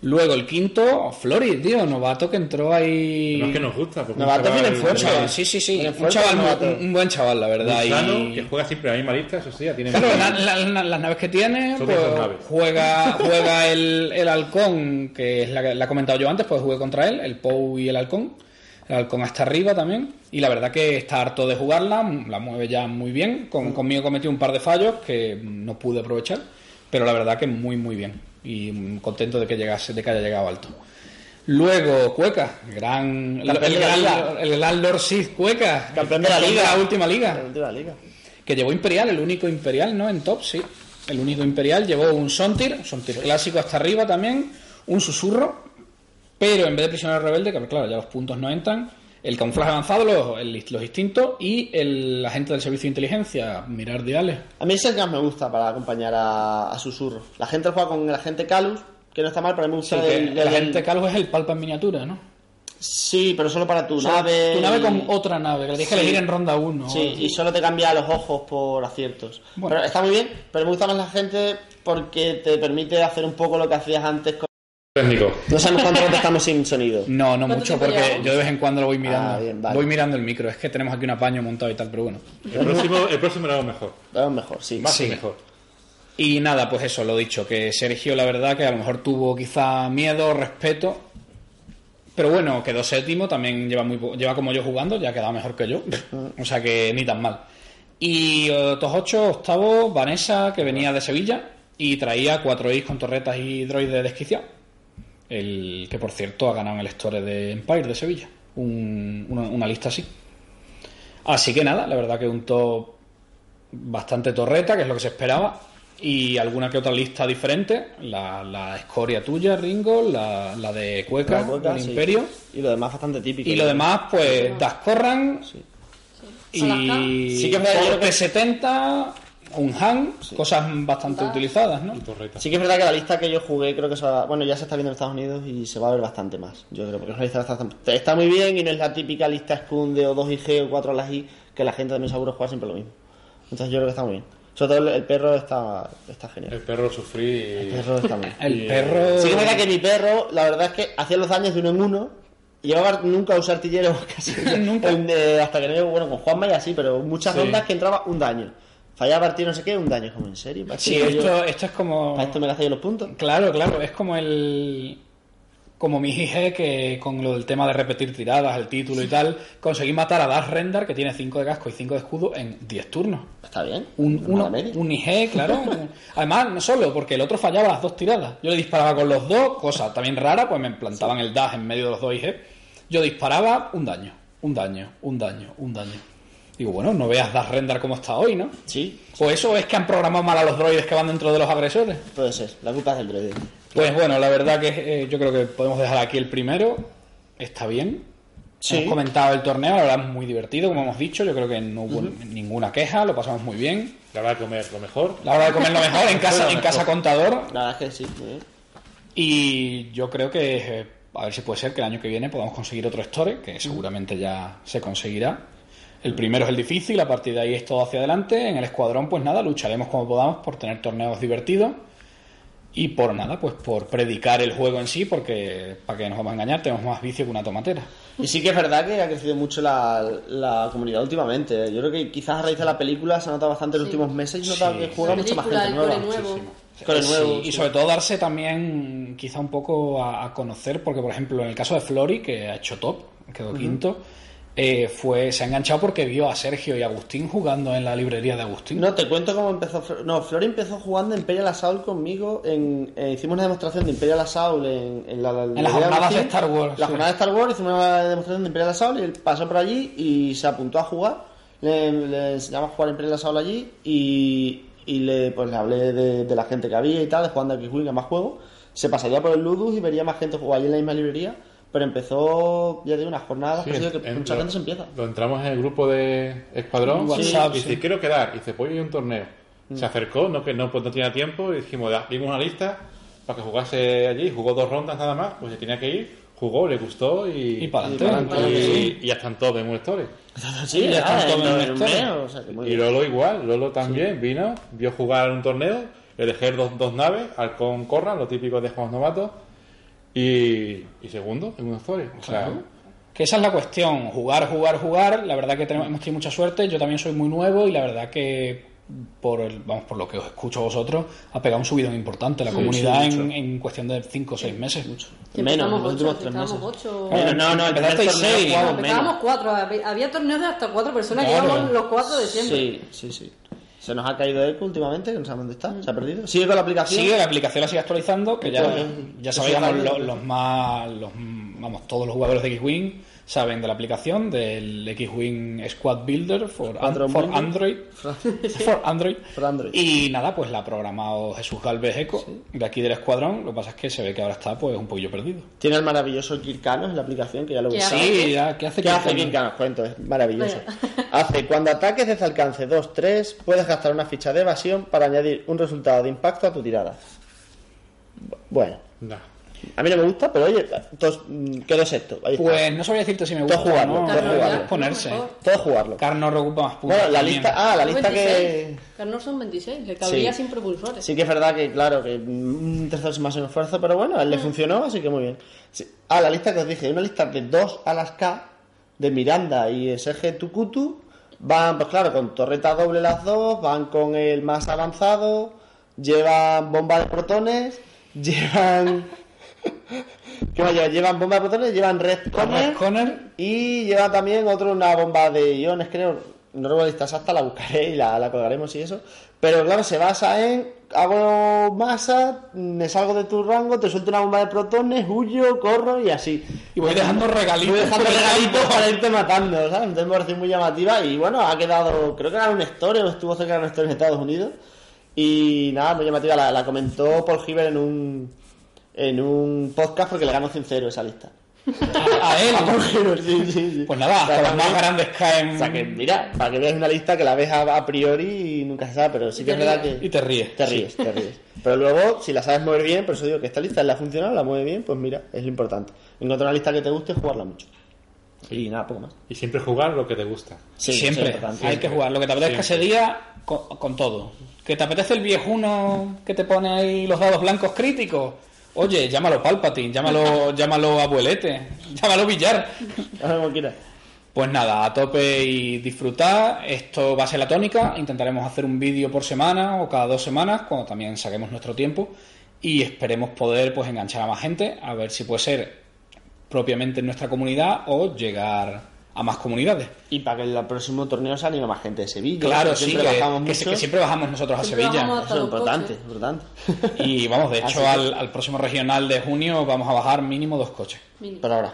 Luego el quinto, Flori, tío, novato que entró ahí. No es que nos gusta. Porque Novato un fuerza. Chaval, sí, sí, sí. Un chaval, muy- un buen chaval, la verdad. y- que juega siempre la misma lista, eso sí, ya tiene. Claro, la- la- la- las naves que tiene, Son pues, juega, juega el, el halcón, que es la que la he comentado yo antes, pues jugué contra él, el Pou y el halcón. El halcón hasta arriba también. Y la verdad que está harto de jugarla, la mueve ya muy bien. Con, conmigo cometió un par de fallos que no pude aprovechar, pero la verdad que muy, muy bien. Y contento de que llegase, de que haya llegado alto. Luego, Cueca, gran, el, gran, gran Lord Sith Cueca, Campeón de la liga. la última liga. La última liga. Que llevó Imperial, el único Imperial, ¿no? En top, sí. El único Imperial llevó un Sontir, Sontir clásico hasta arriba también, un Susurro, pero en vez de Prisionero Rebelde, que claro, ya los puntos no entran, el camuflaje avanzado, los, el- los instintos y el agente del servicio de inteligencia, mirar diales. A mí ese es el que más me gusta para acompañar a, a Susurro. La gente juega con el agente Calus, que no está mal, pero me gusta que el, el el- agente Carlos es el palpa en miniatura, ¿no? Sí, pero solo para tu O sea, nave. Tu nave con otra nave, que le dije Sí. elegir en ronda 1. Sí, y solo te cambia los ojos por aciertos. Bueno. Pero está muy bien, pero me gusta más la gente porque te permite hacer un poco lo que hacías antes. Con... Técnico. No sabemos cuánto rato estamos sin sonido. No, no ¿Cuánto mucho, porque llevamos? yo de vez en cuando lo voy mirando. Ah, bien, vale. Voy mirando el micro. Es que tenemos aquí un apaño montado y tal, pero bueno. El próximo, el próximo lo hago mejor. Vamos mejor, sí. Más Sí. y mejor. Y nada, pues eso, lo dicho, que Sergio la verdad que a lo mejor tuvo quizá miedo, respeto, pero bueno, quedó séptimo, también lleva, muy, lleva como yo jugando, ya ha quedado mejor que yo, o sea que ni tan mal. Y eh, otros ocho, octavo, Vanessa, que venía de Sevilla y traía cuatro is con torretas y droides desquiciados, el que por cierto ha ganado en el Store de Empire de Sevilla, un- una, una lista así. Así que nada, la verdad que un top bastante torreta, que es lo que se esperaba, y alguna que otra lista diferente, la, la escoria tuya, Ringo, la, la de Cueca, La cueca, del sí. Imperio, Y lo demás bastante típico. y lo demás, pues, Das Corran, Alaska. y Sí que es verdad, yo creo que- Forte 70, un Han, cosas bastante Das. utilizadas, ¿no? Sí que es verdad que la lista que yo jugué creo que se va, bueno ya se está viendo en Estados Unidos y se va a ver bastante más. Yo creo porque es una lista bastante, está muy bien y no es la típica lista Scum de o 2 IG o 4 a las I que la gente también seguro juega siempre lo mismo. Entonces yo creo que está muy bien. Sobre todo el, el perro está, está genial. El perro sufrí. El perro está bien. El perro... Sí que es verdad que mi perro, la verdad es que hacía los daños de uno en uno. y Llevaba nunca a usar artillero casi. Nunca. En, eh, hasta que no bueno, con Juanma y así, pero muchas Sí. rondas que entraba un daño. Fallaba partido no sé qué, un daño. Como en serio. ¿Para Sí, esto yo- esto, es como... para esto me gasté yo los puntos. Claro, claro, es como el como mi IG que con lo del tema de repetir tiradas, el título y tal, conseguí matar a Dash Render que tiene 5 de casco y 5 de escudo en 10 turnos. Está bien. Un, uno- un IG, claro. Además, no solo, porque el otro fallaba las dos tiradas. Yo le disparaba con los dos, cosa también rara, pues me plantaban el dash en medio de los dos IG. Yo disparaba un daño, un daño, un daño, un daño. Digo, bueno, no veas Dash Render como está hoy, ¿no? Sí, Pues eso es que han programado mal a los droides que van dentro de los agresores. puede ser. La culpa es del droide. Pues bueno, la verdad que eh, yo creo que podemos dejar aquí el primero. Está bien. Sí. Hemos comentado el torneo, la verdad es muy divertido, como hemos dicho. Yo creo que no hubo ninguna queja, lo pasamos muy bien. La hora de comer lo mejor. La hora de comer lo mejor en casa, en casa contador. La verdad es que sí. muy bien. Y yo creo que, eh, a ver si puede ser que el año que viene podamos conseguir otro store, que seguramente ya se conseguirá. El primero es el difícil, a partir de ahí es todo hacia adelante. En el escuadrón, pues nada, lucharemos como podamos por tener torneos divertidos. Y por nada, pues por predicar el juego en sí, porque para que nos vamos a engañar, tenemos más vicio que una tomatera. Y sí que es verdad que ha crecido mucho la, la comunidad últimamente. Yo creo que quizás a raíz de la película se ha notado bastante en los Sí. últimos meses y nota Sí. que juega mucha más gente el nueva. nuevo. Core Sí, nuevo, y sobre todo darse también quizá un poco a, a conocer, porque por ejemplo en el caso de Flori, que ha hecho top, quedó quinto, eh, fue, se ha enganchado porque vio a Sergio y Agustín jugando en la librería de Agustín. No, te cuento cómo empezó. Flor- No, Flori empezó jugando Imperial Assault conmigo. En, eh, hicimos una demostración de Imperial Assault en, en la, En las jornadas de Star Wars, La sí. jornada de Star Wars hicimos una demostración de Imperial Assault y él pasó por allí y se apuntó a jugar. Le, le enseñamos a jugar Imperial Assault allí y, y le, pues, le hablé de, de la gente que había y tal, de jugando a X-Wing a más juegos. Se pasaría por el Ludus y vería más gente jugar allí en la misma librería. Pero empezó, ya digo, unas jornadas Sí, que, en- mucha lo- gente se empieza. Lo entramos en el grupo de Escuadrón. Sí, WhatsApp, y dice, sí. quiero quedar. Y dice, pues hay un torneo. Se acercó, no que no, pues no tenía tiempo, y dijimos, "Da, vimos una lista para que jugase allí, jugó dos rondas nada más, pues se tenía que ir, jugó, le gustó y. Y para adelante. y- ya están todos en un story. Sí, ya están todos una Y. Lolo igual, Lolo también vino, vio jugar un torneo, elegir dos, dos naves, Halcón Corra, lo típico de juegos novatos, y, y segundo en una story. O sea, Que esa es la cuestión, jugar, jugar, jugar. La verdad que tenemos, hemos tenido mucha suerte. Yo también soy muy nuevo y la verdad que por el, vamos por lo que os escucho a vosotros ha pegado un subidón importante la comunidad sí, en, mucho. en cuestión de 5 o 6 meses. Que Menos, los últimos tres empezábamos meses. ocho. Bueno, no, no, Empezasteis torneo seis. jugamos Empezábamos menos. cuatro, había había torneos de hasta cuatro personas, Claro. llevamos los cuatro de siempre. Sí, sí, sí. Se nos ha caído Eco últimamente, que no sabemos dónde está, se ha perdido. Sigue con la aplicación. Sigue, la aplicación la sigue actualizando, que ya, ya sabíamos es lo- rápido. los, más, los, vamos, todos los jugadores de X-Wing saben de la aplicación del X-Wing Squad Builder for. Android. for Android. For Android. Y nada, pues la ha programado Jesús Galvez Eco, de aquí del escuadrón. Lo que pasa es que se ve que ahora está pues un poquillo perdido. Tiene el maravilloso Kirkanos en la aplicación, que ya lo ¿Qué usamos. hace? Sí, ya, ¿qué hace ¿Qué hace? Kirkanos? Cuento, es maravilloso. Hace, cuando ataques desde alcance 2-3, puedes gastar una ficha de evasión para añadir un resultado de impacto a tu tirada. Bu- Bueno, nah. A mí no me gusta, pero oye, todos, mm, quedó sexto. Ahí está. Pues no sabría decirte si me Todo gusta o jugarlo, no. todo jugarlo. Ponerse. Todo jugarlo. Carnor ocupa más puntos. Bueno, la también. lista, ah, la lista que 26. Carnor son 26, le cabría Sí. sin propulsores. Sí que es verdad que, claro, que mm, un tercero sin más esfuerzo, pero bueno, a él le funcionó, así que muy bien. Sí. Ah, la lista que os dije, una lista de dos a las K, de Miranda y SG Tukutu, van, pues claro, con torreta doble las dos, van con el más avanzado, llevan bomba de protones, llevan... ¿Qué más llevan? Llevan bomba de protones, llevan red Corner. y lleva también otro, una bomba de iones, creo. No recuerdo lista exacta, la buscaré y la, la colgaremos y eso. Pero claro, se basa en hago masa, me salgo de tu rango, te suelto una bomba de protones, huyo, corro y así. Y voy dejando regalitos. Voy dejando regalitos para irte matando, ¿sabes? Entonces me muy llamativa y bueno, ha quedado, creo que era un story o estuvo cerca de un story en Estados Unidos. Y nada, muy llamativa, la, la comentó Paul Giver en un, en un podcast porque le ganó 100 esa lista. A él. Sí, sí, sí. Pues nada, O sea, hasta los más grandes caen. o sea que mira, para que veas una lista que la ves a, a priori y nunca se sabe, pero sí que es verdad que... Y te ríes. Te ríes, te ríes. Pero luego, si la sabes mover bien, por eso digo que esta lista la ha funcionado, la mueve bien, pues mira, es lo importante. Encontrar una lista que te guste y jugarla mucho. Y nada, poco más. Y siempre jugar lo que te gusta. Sí, siempre. es. Hay que jugar. Lo que te apetezca ese día, con, con todo. Que te apetece el viejuno que te pone ahí los dados blancos críticos. Oye, llámalo Palpatine, llámalo, llámalo abuelete, llámalo quieras. Pues nada, a tope y disfrutar. Esto va a ser la tónica. Intentaremos hacer un vídeo por semana o cada dos semanas, cuando también saquemos nuestro tiempo. Y esperemos poder pues enganchar a más gente, a ver si puede ser propiamente en nuestra comunidad o llegar a más comunidades. Y para que el próximo torneo se anime más gente de Sevilla. Claro, que sí, siempre que, bajamos que- mucho. que siempre bajamos nosotros a Sevilla. bajamos Eso es importante, coches. importante. Y vamos, de hecho, al, al próximo regional de junio vamos a bajar mínimo dos coches. Por ahora.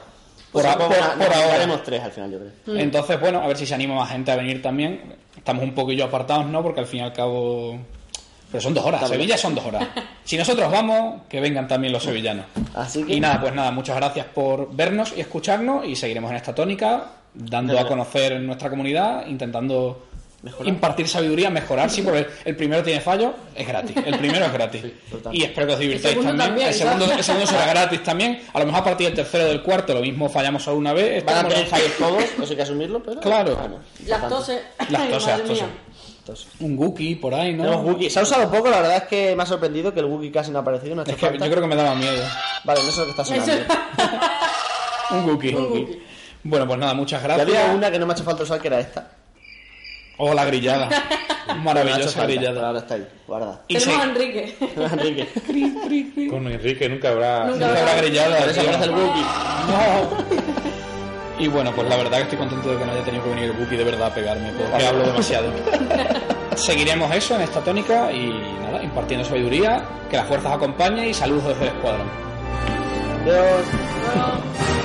Por Pues a- por- por nos ahora. haremos tres al final, yo creo. Entonces, bueno, a ver si se anima más gente a venir también. Estamos un poquillo apartados, ¿no? Porque al fin y al cabo. Pero son dos horas, Está bien. Sevilla son dos horas. Si nosotros vamos, que vengan también los sevillanos. Así que- Y nada, pues nada, muchas gracias por vernos y escucharnos y seguiremos en esta tónica, dando a conocer nuestra comunidad, intentando Mejorar. impartir sabiduría, mejorar, sí, porque el, primero tiene fallo, es gratis. El primero es gratis. y espero que os divirtáis El también. también, El segundo, el segundo será gratis también. A lo mejor a partir del tercero o del cuarto, lo mismo fallamos solo una vez. Van a tener los- fallos todos, eso hay que asumirlo, pero. Claro. Bueno, Las toses. Las toses, madre las toses. mía. Entonces, Un Wookiee por ahí, ¿no? Wookiee. Se ha usado poco, la verdad es que me ha sorprendido que el Wookiee casi no ha aparecido. No ha Es que yo creo que me daba miedo. Vale, no sé lo que está sonando. Eso- Un Wookiee. Un Wookiee. Bueno, pues nada, muchas Ya gracias. había una que no me ha hecho falta usar, que era esta. Oh, la grillada. No Maravillosa grillada. ahora está ahí, guarda. Y Tenemos a Enrique. Enrique. Con Enrique nunca habrá. Nunca Nunca habrá grillada. Por eso tío. aparece el Wookiee. Y bueno, pues la verdad que estoy contento de que no haya tenido que venir el Wookiee de verdad a pegarme, porque hablo demasiado. Seguiremos eso en esta tónica y nada, impartiendo sabiduría, que la fuerza os acompañe y saludos desde el escuadrón. Adiós. Bueno.